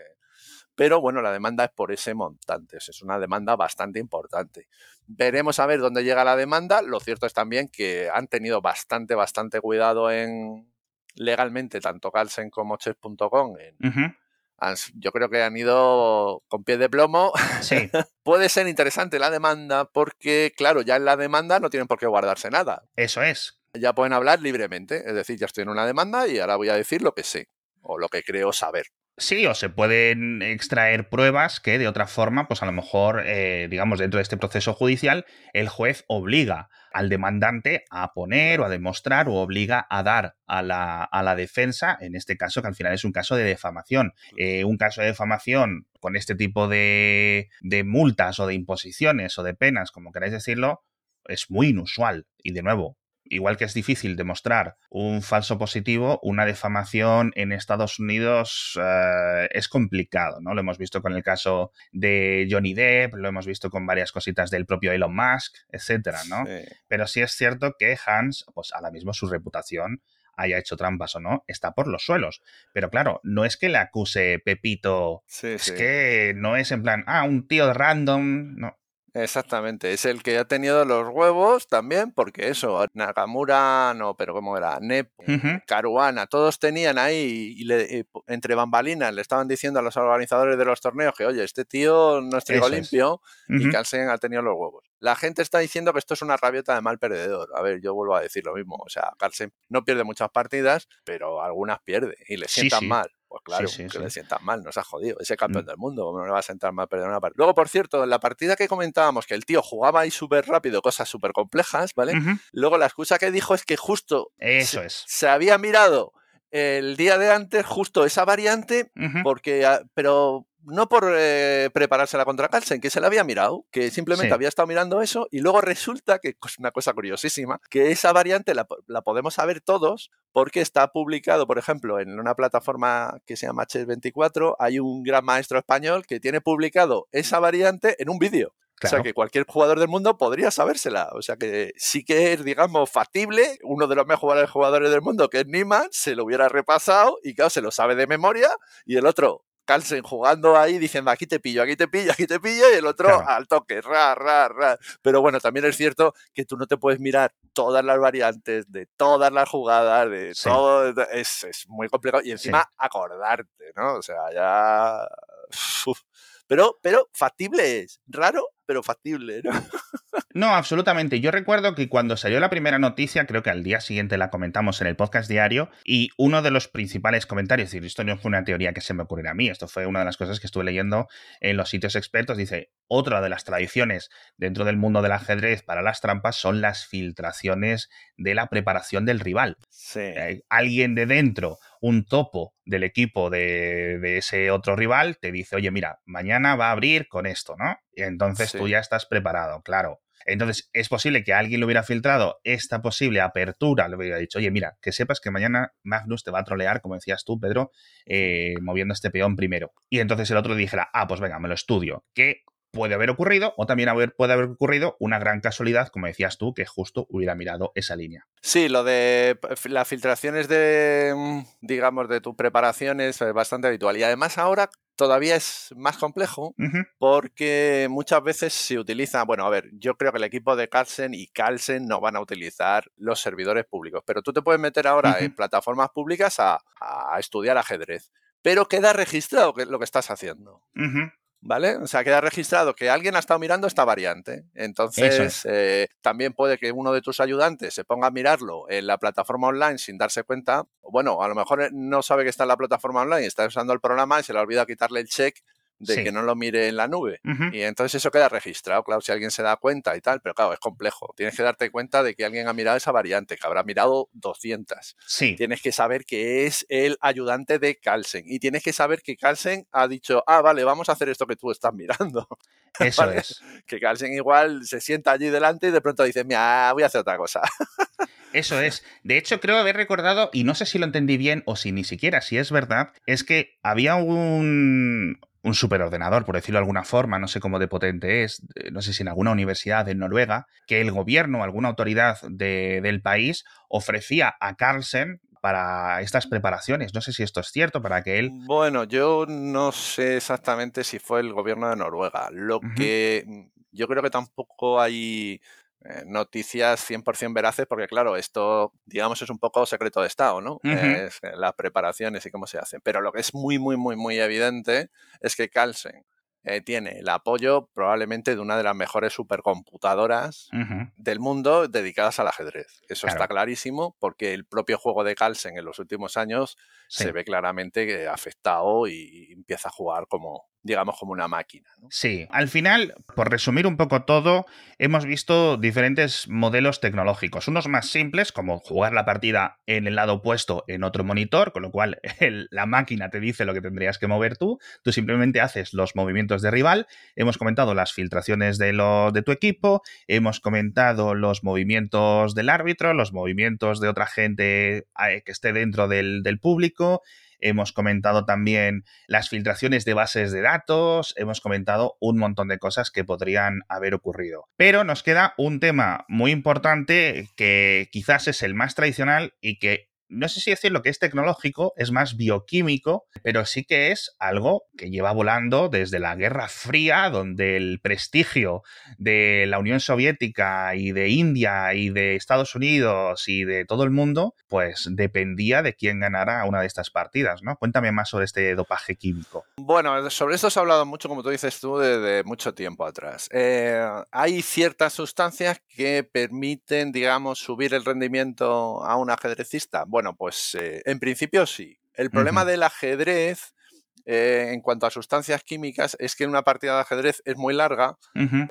pero bueno, la demanda es por ese montante, es una demanda bastante importante. Veremos a ver dónde llega la demanda. Lo cierto es también que han tenido bastante, bastante cuidado en legalmente, tanto Carlsen como Chess.com. Yo creo que han ido con pie de plomo. Sí. Puede ser interesante la demanda porque, claro, ya en la demanda no tienen por qué guardarse nada. Eso es. Ya pueden hablar libremente. Es decir, ya estoy en una demanda y ahora voy a decir lo que sé o lo que creo saber. Sí, o se pueden extraer pruebas que de otra forma, pues a lo mejor, eh, digamos, dentro de este proceso judicial, el juez obliga al demandante a poner o a demostrar o obliga a dar a la, a la defensa, en este caso que al final es un caso de defamación. Eh, un caso de defamación con este tipo de, de multas o de imposiciones o de penas, como queráis decirlo, es muy inusual. Y de nuevo, igual que es difícil demostrar un falso positivo, una defamación en Estados Unidos eh, es complicado, ¿no? Lo hemos visto con el caso de Johnny Depp, lo hemos visto con varias cositas del propio Elon Musk, etcétera, ¿no? Pero sí es cierto que Hans, pues ahora mismo su reputación haya hecho trampas o no, está por los suelos. Pero claro, no es que le acuse Pepito, es que no es en plan, ah, un tío random, no. Exactamente, es el que ha tenido los huevos también, porque eso, Nakamura, no, pero ¿cómo era? Nep, Caruana, todos tenían ahí, y le, entre bambalinas, le estaban diciendo a los organizadores de los torneos que, oye, este tío no es trigo limpio, y Carlsen ha tenido los huevos. La gente está diciendo que esto es una rabieta de mal perdedor. A ver, yo vuelvo a decir lo mismo. O sea, Carlsen no pierde muchas partidas, pero algunas pierde y le sientan mal. Pues claro, que le sientan mal, nos ha jodido. Ese campeón mm. del mundo, ¿cómo no le va a sentar mal perder una partida? Luego, por cierto, en la partida que comentábamos, que el tío jugaba ahí súper rápido, cosas súper complejas, ¿vale? Luego la excusa que dijo es que justo Eso es. se había mirado el día de antes justo esa variante, porque, ah, pero no por eh, prepararse la contra Carlsen, que se la había mirado, que simplemente había estado mirando eso y luego resulta que es una cosa curiosísima, que esa variante la, podemos saber todos porque está publicado, por ejemplo, en una plataforma que se llama Chess24, hay un gran maestro español que tiene publicado esa variante en un vídeo. O sea que cualquier jugador del mundo podría sabérsela. O sea que sí que es, digamos, factible. Uno de los mejores jugadores del mundo, que es Niemann, se lo hubiera repasado y claro, se lo sabe de memoria. Y el otro, Carlsen jugando ahí diciendo aquí te pillo, aquí te pillo, aquí te pillo y el otro al toque, ra, ra, ra. Pero bueno, también es cierto que tú no te puedes mirar todas las variantes de todas las jugadas, de todo, es, es, muy complicado y encima acordarte, ¿no? O sea, ya... Pero, pero factible es, raro, pero factible, ¿no? No, absolutamente. Yo recuerdo que cuando salió la primera noticia, creo que al día siguiente la comentamos en el podcast diario, y uno de los principales comentarios, es decir, esto no fue una teoría que se me ocurriera a mí, esto fue una de las cosas que estuve leyendo en los sitios expertos, dice, otra de las tradiciones dentro del mundo del ajedrez para las trampas son las filtraciones de la preparación del rival. Sí. Eh, alguien de dentro, un topo del equipo de, de, ese otro rival, te dice, oye, mira, mañana va a abrir con esto, ¿no? Y entonces tú ya estás preparado, claro. Entonces, es posible que alguien le hubiera filtrado esta posible apertura, le hubiera dicho, oye, mira, que sepas que mañana Magnus te va a trolear, como decías tú, Pedro, eh, moviendo este peón primero. Y entonces el otro dijera, ah, pues venga, me lo estudio. Que puede haber ocurrido, o también puede haber ocurrido una gran casualidad, como decías tú, que justo hubiera mirado esa línea. Sí, lo de las filtraciones de, mm, digamos, de tu preparación es bastante habitual. Y además ahora todavía es más complejo porque muchas veces se utiliza, bueno, a ver, yo creo que el equipo de Carlsen y Carlsen no van a utilizar los servidores públicos, pero tú te puedes meter ahora en plataformas públicas a, estudiar ajedrez, pero queda registrado lo que estás haciendo. ¿Vale? O sea, queda registrado que alguien ha estado mirando esta variante. Entonces, eh, también puede que uno de tus ayudantes se ponga a mirarlo en la plataforma online sin darse cuenta. Bueno, a lo mejor eh, no sabe que está en la plataforma online, está usando el programa y se le olvida quitarle el check de que no lo mire en la nube. Y entonces eso queda registrado, claro, si alguien se da cuenta y tal, pero claro, es complejo. Tienes que darte cuenta de que alguien ha mirado esa variante, que habrá mirado 200. Sí. Tienes que saber que es el ayudante de Carlsen y tienes que saber que Carlsen ha dicho, ah, vale, vamos a hacer esto que tú estás mirando. Eso es. Que Carlsen igual se sienta allí delante y de pronto dice, mira, voy a hacer otra cosa. Eso es. De hecho, creo haber recordado, y no sé si lo entendí bien o si ni siquiera si es verdad, es que había un, un superordenador, por decirlo de alguna forma, no sé cómo de potente es, no sé si en alguna universidad de Noruega, que el gobierno, alguna autoridad del país ofrecía a Carlsen para estas preparaciones. No sé si esto es cierto, para que él... Bueno, yo no sé exactamente si fue el gobierno de Noruega. Lo que yo creo que tampoco hay eh, noticias 100% veraces, porque claro, esto, digamos, es un poco secreto de Estado, ¿no? es, eh, las preparaciones y cómo se hacen. Pero lo que es muy, muy, muy, muy evidente es que Carlsen eh, tiene el apoyo probablemente de una de las mejores supercomputadoras del mundo dedicadas al ajedrez. Eso está clarísimo porque el propio juego de Carlsen en los últimos años se ve claramente afectado y empieza a jugar como, digamos, como una máquina. Sí, al final, por resumir un poco todo, hemos visto diferentes modelos tecnológicos. Unos más simples, como jugar la partida en el lado opuesto en otro monitor, con lo cual la máquina te dice lo que tendrías que mover tú. Tú simplemente haces los movimientos de rival. Hemos comentado las filtraciones de, lo, de tu equipo. Hemos comentado los movimientos del árbitro, los movimientos de otra gente eh, que esté dentro del, del público. Hemos comentado también las filtraciones de bases de datos, hemos comentado un montón de cosas que podrían haber ocurrido. Pero nos queda un tema muy importante que quizás es el más tradicional y que no sé si decir lo que es tecnológico, es más bioquímico, pero sí que es algo que lleva volando desde la Guerra Fría, donde el prestigio de la Unión Soviética y de India y de Estados Unidos y de todo el mundo, pues dependía de quién ganara una de estas partidas, ¿no? Cuéntame más sobre este dopaje químico. Bueno, sobre esto se ha hablado mucho, como tú dices tú, desde mucho tiempo atrás. Eh, hay ciertas sustancias que permiten, digamos, subir el rendimiento a un ajedrecista bueno, pues eh, en principio sí. El problema del ajedrez eh, en cuanto a sustancias químicas es que en una partida de ajedrez es muy larga,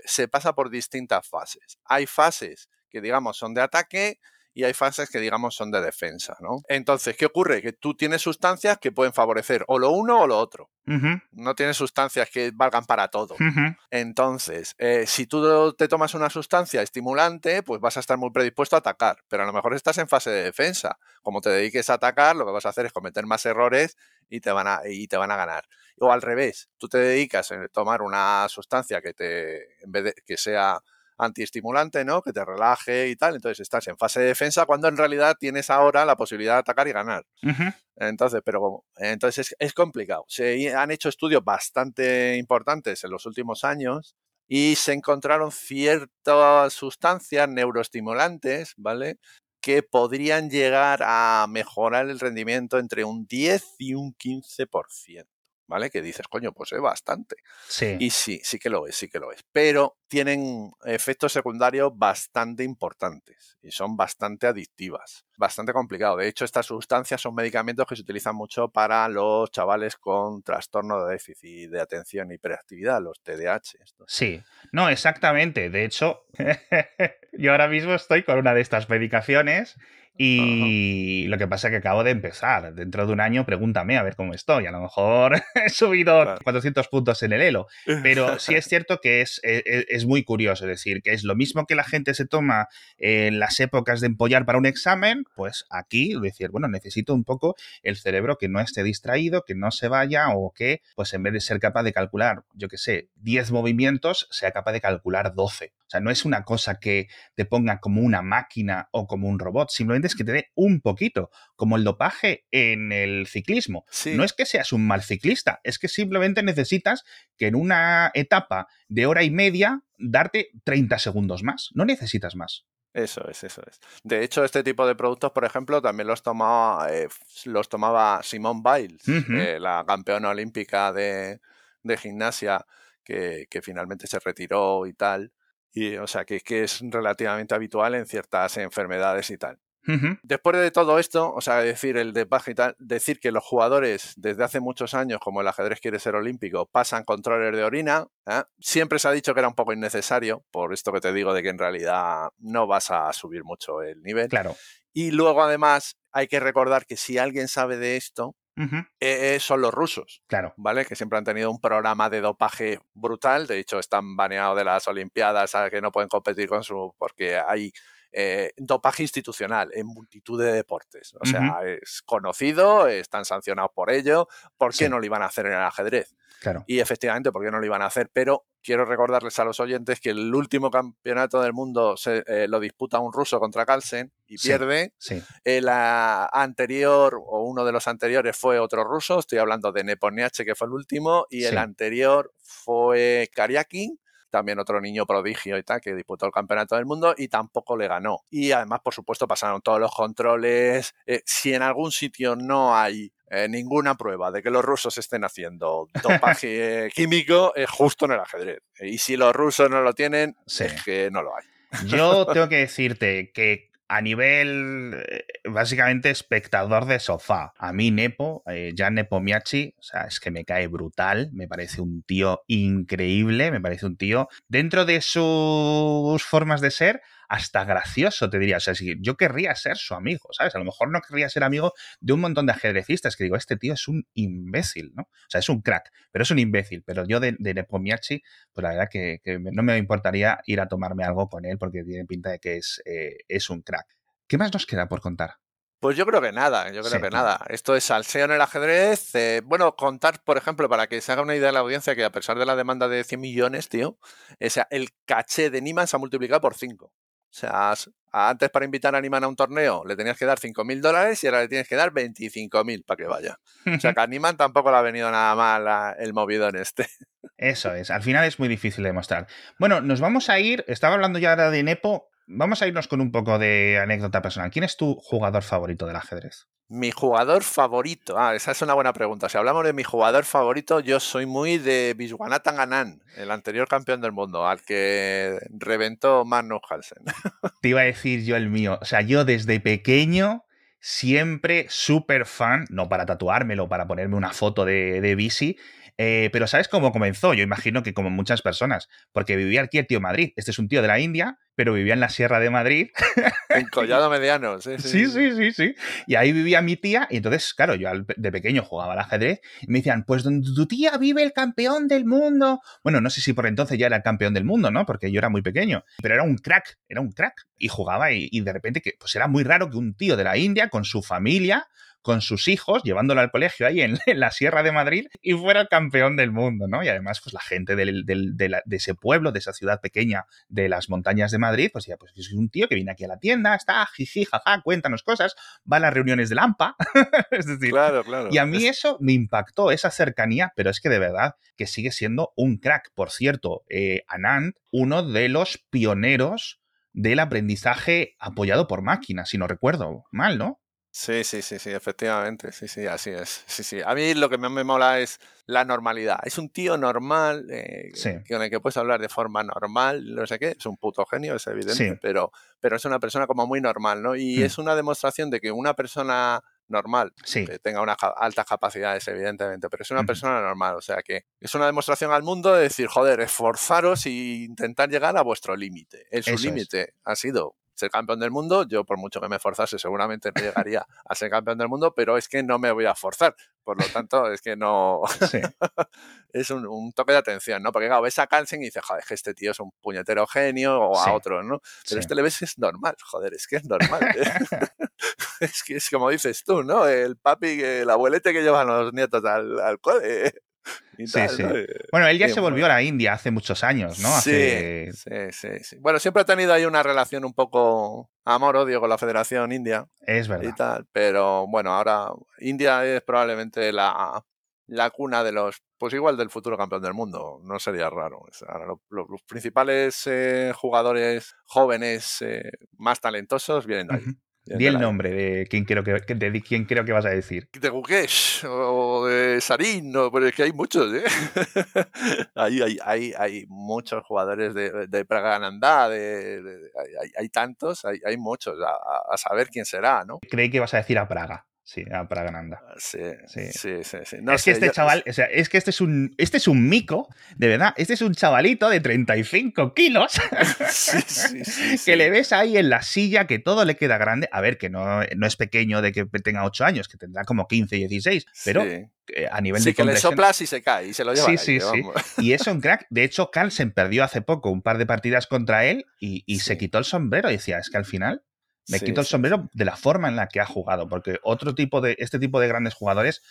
se pasa por distintas fases. Hay fases que digamos son de ataque y hay fases que digamos son de defensa, ¿no? Entonces, ¿qué ocurre? Que tú tienes sustancias que pueden favorecer o lo uno o lo otro. No tienes sustancias que valgan para todo. Entonces, eh, si tú te tomas una sustancia estimulante, pues vas a estar muy predispuesto a atacar, pero a lo mejor estás en fase de defensa. Como te dediques a atacar, lo que vas a hacer es cometer más errores y te van a, y te van a ganar. O al revés, tú te dedicas a tomar una sustancia que te, en vez de que sea antiestimulante, ¿no? Que te relaje y tal. Entonces estás en fase de defensa cuando en realidad tienes ahora la posibilidad de atacar y ganar. Entonces, pero entonces es, complicado. Se han hecho estudios bastante importantes en los últimos años y se encontraron ciertas sustancias neuroestimulantes, ¿vale? Que podrían llegar a mejorar el rendimiento entre un 10 y un 15%. ¿Vale? Que dices, coño, pues es bastante. Sí. Y sí, sí que lo es, sí que lo es. Pero tienen efectos secundarios bastante importantes y son bastante adictivas. Bastante complicado. De hecho, estas sustancias son medicamentos que se utilizan mucho para los chavales con trastorno de déficit de atención y hiperactividad, los TDAH. Sí, no, exactamente. De hecho, yo ahora mismo estoy con una de estas medicaciones y lo que pasa es que acabo de empezar. Dentro de un año, pregúntame a ver cómo estoy. A lo mejor he subido 400 puntos en el elo. Pero sí es cierto que es, e, e, es, muy curioso. Es decir, que es lo mismo que la gente se toma en las épocas de empollar para un examen, pues aquí decir, bueno, necesito un poco el cerebro que no esté distraído, que no se vaya o que, pues en vez de ser capaz de calcular, yo qué sé, 10 movimientos, sea capaz de calcular 12. O sea, no es una cosa que te ponga como una máquina o como un robot, simplemente es que te dé un poquito, como el dopaje en el ciclismo. No es que seas un mal ciclista, es que simplemente necesitas que en una etapa de hora y media darte 30 segundos más, no necesitas más. Eso es, eso es. De hecho, este tipo de productos, por ejemplo, también los tomaba, eh, los tomaba Simone Biles, eh, la campeona olímpica de, gimnasia, que, que, finalmente se retiró y tal. Y, o sea, que, que es relativamente habitual en ciertas enfermedades y tal. Después de todo esto, o sea, decir el de y tal, decir que los jugadores desde hace muchos años, como el ajedrez quiere ser olímpico, pasan controles de orina, ¿eh? siempre se ha dicho que era un poco innecesario, por esto que te digo de que en realidad no vas a subir mucho el nivel. Claro. Y luego además hay que recordar que si alguien sabe de esto, eh, son los rusos. Claro. ¿Vale? Que siempre han tenido un programa de dopaje brutal. De hecho, están baneados de las Olimpiadas, que no pueden competir con su. porque hay eh, dopaje institucional en multitud de deportes. O sea, es conocido, están sancionados por ello. ¿Por qué no lo iban a hacer en el ajedrez? Claro. Y efectivamente, ¿por qué no lo iban a hacer? Pero quiero recordarles a los oyentes que el último campeonato del mundo se, eh, lo disputa un ruso contra Carlsen y pierde. El anterior, o uno de los anteriores, fue otro ruso. Estoy hablando de Neponiache, que fue el último. Y el anterior fue Kariakin también otro niño prodigio y tal, que disputó el campeonato del mundo y tampoco le ganó. Y además, por supuesto, pasaron todos los controles. Eh, si en algún sitio no hay eh, ninguna prueba de que los rusos estén haciendo dopaje químico, es justo en el ajedrez. Y si los rusos no lo tienen, es que no lo hay. Yo tengo que decirte que a nivel, eh, básicamente, espectador de sofá. A mí, Nepo, eh, ya Nepo Miachi, o sea, es que me cae brutal, me parece un tío increíble, me parece un tío, dentro de sus formas de ser, hasta gracioso, te diría. O sea, si yo querría ser su amigo, ¿sabes? A lo mejor no querría ser amigo de un montón de ajedrecistas que digo, este tío es un imbécil, ¿no? O sea, es un crack, pero es un imbécil. Pero yo de, de Nepomiachi, pues la verdad que, no me importaría ir a tomarme algo con él porque tiene pinta de que es, eh, es un crack. ¿Qué más nos queda por contar? Pues yo creo que nada, yo creo que nada. Esto es salseo en el ajedrez. Eh, bueno, contar, por ejemplo, para que se haga una idea de la audiencia, que a pesar de la demanda de 100 millones, tío, o sea, el caché de Niman se ha multiplicado por 5. O sea, antes para invitar a Animan a un torneo le tenías que dar 5.000 dólares y ahora le tienes que dar 25.000 para que vaya. O sea que a Animan tampoco le ha venido nada mal el movido en este. Eso es, al final es muy difícil de mostrar. Bueno, nos vamos a ir, estaba hablando ya de Nepo, vamos a irnos con un poco de anécdota personal. ¿Quién es tu jugador favorito del ajedrez? Mi jugador favorito. Ah, esa es una buena pregunta. Si hablamos de mi jugador favorito, yo soy muy de Viswanathan Anand, el anterior campeón del mundo, al que reventó Magnus Carlsen. Te iba a decir yo el mío. O sea, yo desde pequeño siempre súper fan, no para tatuármelo, para ponerme una foto de, de Visi, eh, pero ¿sabes cómo comenzó? Yo imagino que como muchas personas, porque vivía aquí el tío Madrid. Este es un tío de la India, pero vivía en la Sierra de Madrid. En Collado Mediano, sí sí. sí, sí, sí, Y ahí vivía mi tía, y entonces, claro, yo de pequeño jugaba al ajedrez, y me decían, pues donde tu tía vive el campeón del mundo. Bueno, no sé si por entonces ya era el campeón del mundo, ¿no? Porque yo era muy pequeño, pero era un crack, era un crack. Y jugaba, y, y de repente, que pues era muy raro que un tío de la India, con su familia, con sus hijos, llevándolo al colegio ahí en, la Sierra de Madrid y fuera el campeón del mundo, ¿no? Y además, pues la gente de, ese pueblo, de esa ciudad pequeña de las montañas de Madrid, pues ya, pues es un tío que viene aquí a la tienda, está, jiji, jaja, cuéntanos cosas, va a las reuniones de Lampa, es decir, claro, claro. y a mí eso me impactó, esa cercanía, pero es que de verdad que sigue siendo un crack. Por cierto, eh, Anand, uno de los pioneros del aprendizaje apoyado por máquinas, si no recuerdo mal, ¿no? Sí, sí, sí, sí, efectivamente, sí, sí, así es. Sí, sí. A mí lo que me mola es la normalidad. Es un tío normal, eh, con el que puedes hablar de forma normal, no sé qué, es un puto genio, es evidente, pero, pero es una persona como muy normal, ¿no? Y mm. es una demostración de que una persona normal, que tenga unas altas capacidades, evidentemente, pero es una persona normal, o sea que es una demostración al mundo de decir, joder, esforzaros e intentar llegar a vuestro límite. Su límite ha sido ser campeón del mundo, yo por mucho que me forzase seguramente no llegaría a ser campeón del mundo, pero es que no me voy a forzar. Por lo tanto, es que no... es un, toque de atención, ¿no? Porque claro, ves a Carlsen y dices, joder, que este tío es un puñetero genio o a otro, ¿no? Pero este le ves es normal, joder, es que es normal. ¿eh? es que es como dices tú, ¿no? El papi, el abuelete que llevan los nietos al, al cole sí, sí. Bueno, él ya se volvió a la India hace muchos años, ¿no? Sí, sí, sí, Bueno, siempre ha tenido ahí una relación un poco amor-odio con la Federación India. Es verdad. Y tal, pero bueno, ahora India es probablemente la, la cuna de los, pues igual del futuro campeón del mundo, no sería raro. los, principales eh, jugadores jóvenes eh, más talentosos vienen de ahí. Di el nombre de quién creo que, de quién creo que vas a decir. De Gukesh o de Sarin, no, pero es que hay muchos, ¿eh? hay, hay, hay, hay, muchos jugadores de, de Pragananda, de, hay, hay, tantos, hay, hay muchos, a, a, saber quién será, ¿no? Creí que vas a decir a Praga. Sí, a Pragananda. Ah, sí, sí, sí, sí. es que este chaval, o sea, es que este es un, este es un mico, de verdad, este es un chavalito de 35 kilos que le ves ahí en la silla, que todo le queda grande. A ver, que no, no es pequeño de que tenga 8 años, que tendrá como 15, 16, pero a nivel sí, de que le soplas y se cae y se lo lleva. Sí, sí, sí. Y es un crack. De hecho, Carlsen perdió hace poco un par de partidas contra él y, y se quitó el sombrero y decía, es que al final me quito el sombrero de la forma en la que ha jugado, porque otro tipo de, este tipo de grandes jugadores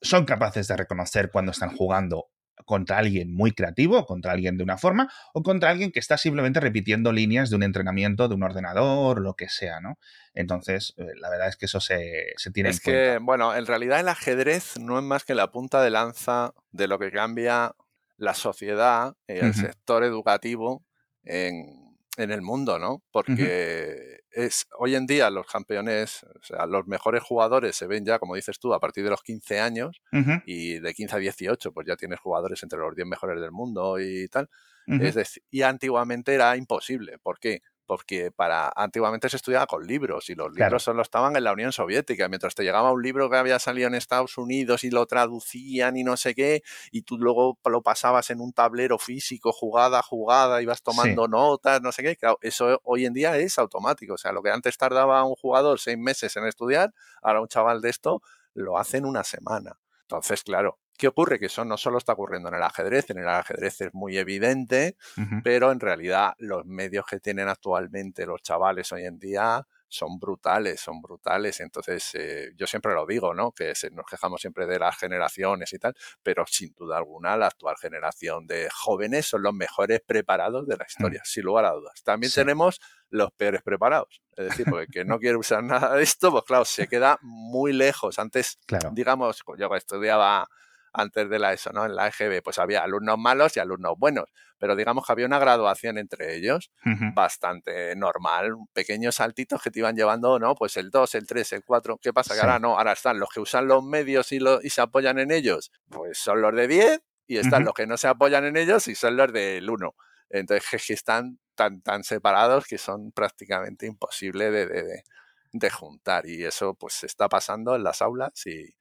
son capaces de reconocer cuando están jugando contra alguien muy creativo, contra alguien de una forma, o contra alguien que está simplemente repitiendo líneas de un entrenamiento, de un ordenador, lo que sea, ¿no? Entonces, eh, la verdad es que eso se, se tiene es en cuenta. que, bueno, en realidad el ajedrez no es más que la punta de lanza de lo que cambia la sociedad, el sector educativo en, en el mundo, ¿no? Porque es hoy en día los campeones, o sea, los mejores jugadores se ven ya, como dices tú, a partir de los 15 años y de 15 a 18, pues ya tienes jugadores entre los 10 mejores del mundo y tal. Es decir, y antiguamente era imposible. ¿Por qué? Porque para antiguamente se estudiaba con libros y los libros solo estaban en la Unión Soviética. Mientras te llegaba un libro que había salido en Estados Unidos y lo traducían y no sé qué, y tú luego lo pasabas en un tablero físico, jugada a jugada, ibas tomando notas, no sé qué. eso hoy en día es automático. O sea, lo que antes tardaba un jugador seis meses en estudiar, ahora un chaval de esto lo hace en una semana. Entonces, claro, ¿Qué ocurre? Que eso no solo está ocurriendo en el ajedrez, en el ajedrez es muy evidente, pero en realidad los medios que tienen actualmente los chavales hoy en día son brutales, son brutales. Entonces, eh, yo siempre lo digo, ¿no? Que nos quejamos siempre de las generaciones y tal, pero sin duda alguna la actual generación de jóvenes son los mejores preparados de la mm. historia, sin lugar a dudas. También tenemos los peores preparados. Es decir, porque que no quiere usar nada de esto, pues claro, se queda muy lejos. Antes, digamos, yo estudiaba antes de la ESO, ¿no? En la EGB, pues había alumnos malos y alumnos buenos, pero digamos que había una graduación entre ellos bastante normal, pequeños saltitos que te iban llevando, ¿no? Pues el 2, el 3, el 4, ¿qué pasa? Que ahora no, ahora están los que usan los medios y, y se apoyan en ellos, pues son los de 10 y están los que no se apoyan en ellos y son los del 1. Entonces, que están tan, tan separados que son prácticamente imposibles de, de, de, juntar. Y eso pues está pasando en las aulas y,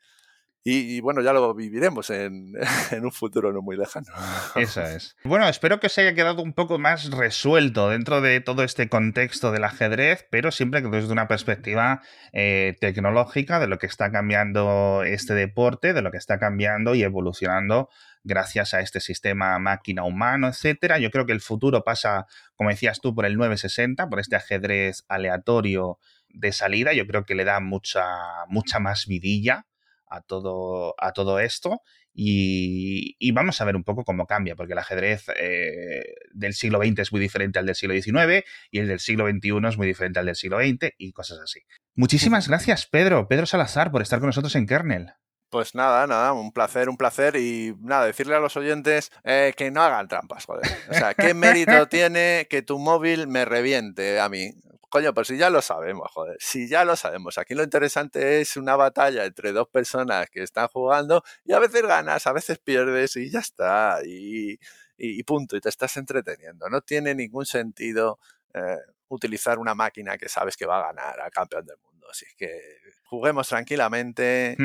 y, bueno, ya lo viviremos en, en, un futuro no muy lejano. Eso es. Bueno, espero que se haya quedado un poco más resuelto dentro de todo este contexto del ajedrez, pero siempre que desde una perspectiva eh, tecnológica de lo que está cambiando este deporte, de lo que está cambiando y evolucionando gracias a este sistema máquina-humano, etcétera. Yo creo que el futuro pasa, como decías tú, por el 960, por este ajedrez aleatorio de salida. Yo creo que le da mucha, mucha más vidilla a todo, a todo esto y, vamos a ver un poco cómo cambia, porque el ajedrez eh, del siglo XX es muy diferente al del siglo XIX y el del siglo XXI es muy diferente al del siglo XX y cosas así. Muchísimas gracias, Pedro, Pedro Salazar, por estar con nosotros en Kernel. Pues nada, nada, un placer, un placer y nada, decirle a los oyentes eh, que no hagan trampas, joder. O sea, ¿qué mérito tiene que tu móvil me reviente a mí? Coño, pues si ya lo sabemos, joder, si ya lo sabemos. Aquí lo interesante es una batalla entre dos personas que están jugando y a veces ganas, a veces pierdes y ya está. Y, punto, y te estás entreteniendo. No tiene ningún sentido eh, utilizar una máquina que sabes que va a ganar al campeón del mundo. Así que juguemos tranquilamente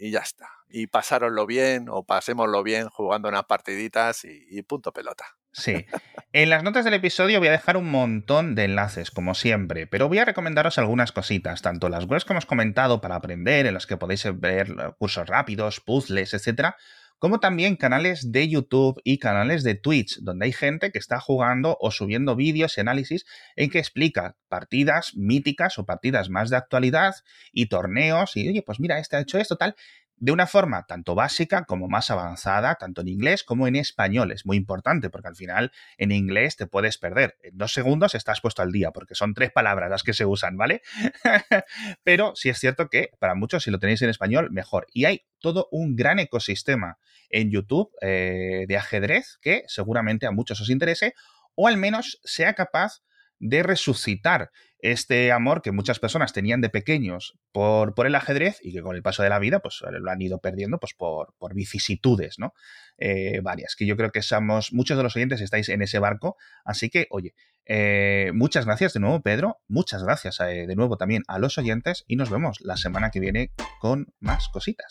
y, ya está. Y pasároslo bien o pasémoslo bien jugando unas partiditas y punto pelota. Sí. En las notas del episodio voy a dejar un montón de enlaces, como siempre, pero voy a recomendaros algunas cositas, tanto las webs que hemos comentado para aprender, en las que podéis ver cursos rápidos, puzzles, etcétera, como también canales de YouTube y canales de Twitch, donde hay gente que está jugando o subiendo vídeos y análisis en que explica partidas míticas o partidas más de actualidad y torneos y, oye, pues mira, este ha hecho esto, tal, de una forma tanto básica como más avanzada, tanto en inglés como en español. Es muy importante porque al final en inglés te puedes perder. En dos segundos estás puesto al día porque son tres palabras las que se usan, ¿vale? Pero sí es cierto que para muchos si lo tenéis en español, mejor. Y hay todo un gran ecosistema en YouTube eh, de ajedrez que seguramente a muchos os interese o al menos sea capaz de resucitar este amor que muchas personas tenían de pequeños por, por, el ajedrez y que con el paso de la vida pues lo han ido perdiendo pues por, por vicisitudes, ¿no? Eh, varias, que yo creo que somos, muchos de los oyentes estáis en ese barco, así que, oye, eh, muchas gracias de nuevo, Pedro, muchas gracias eh, de nuevo también a los oyentes y nos vemos la semana que viene con más cositas.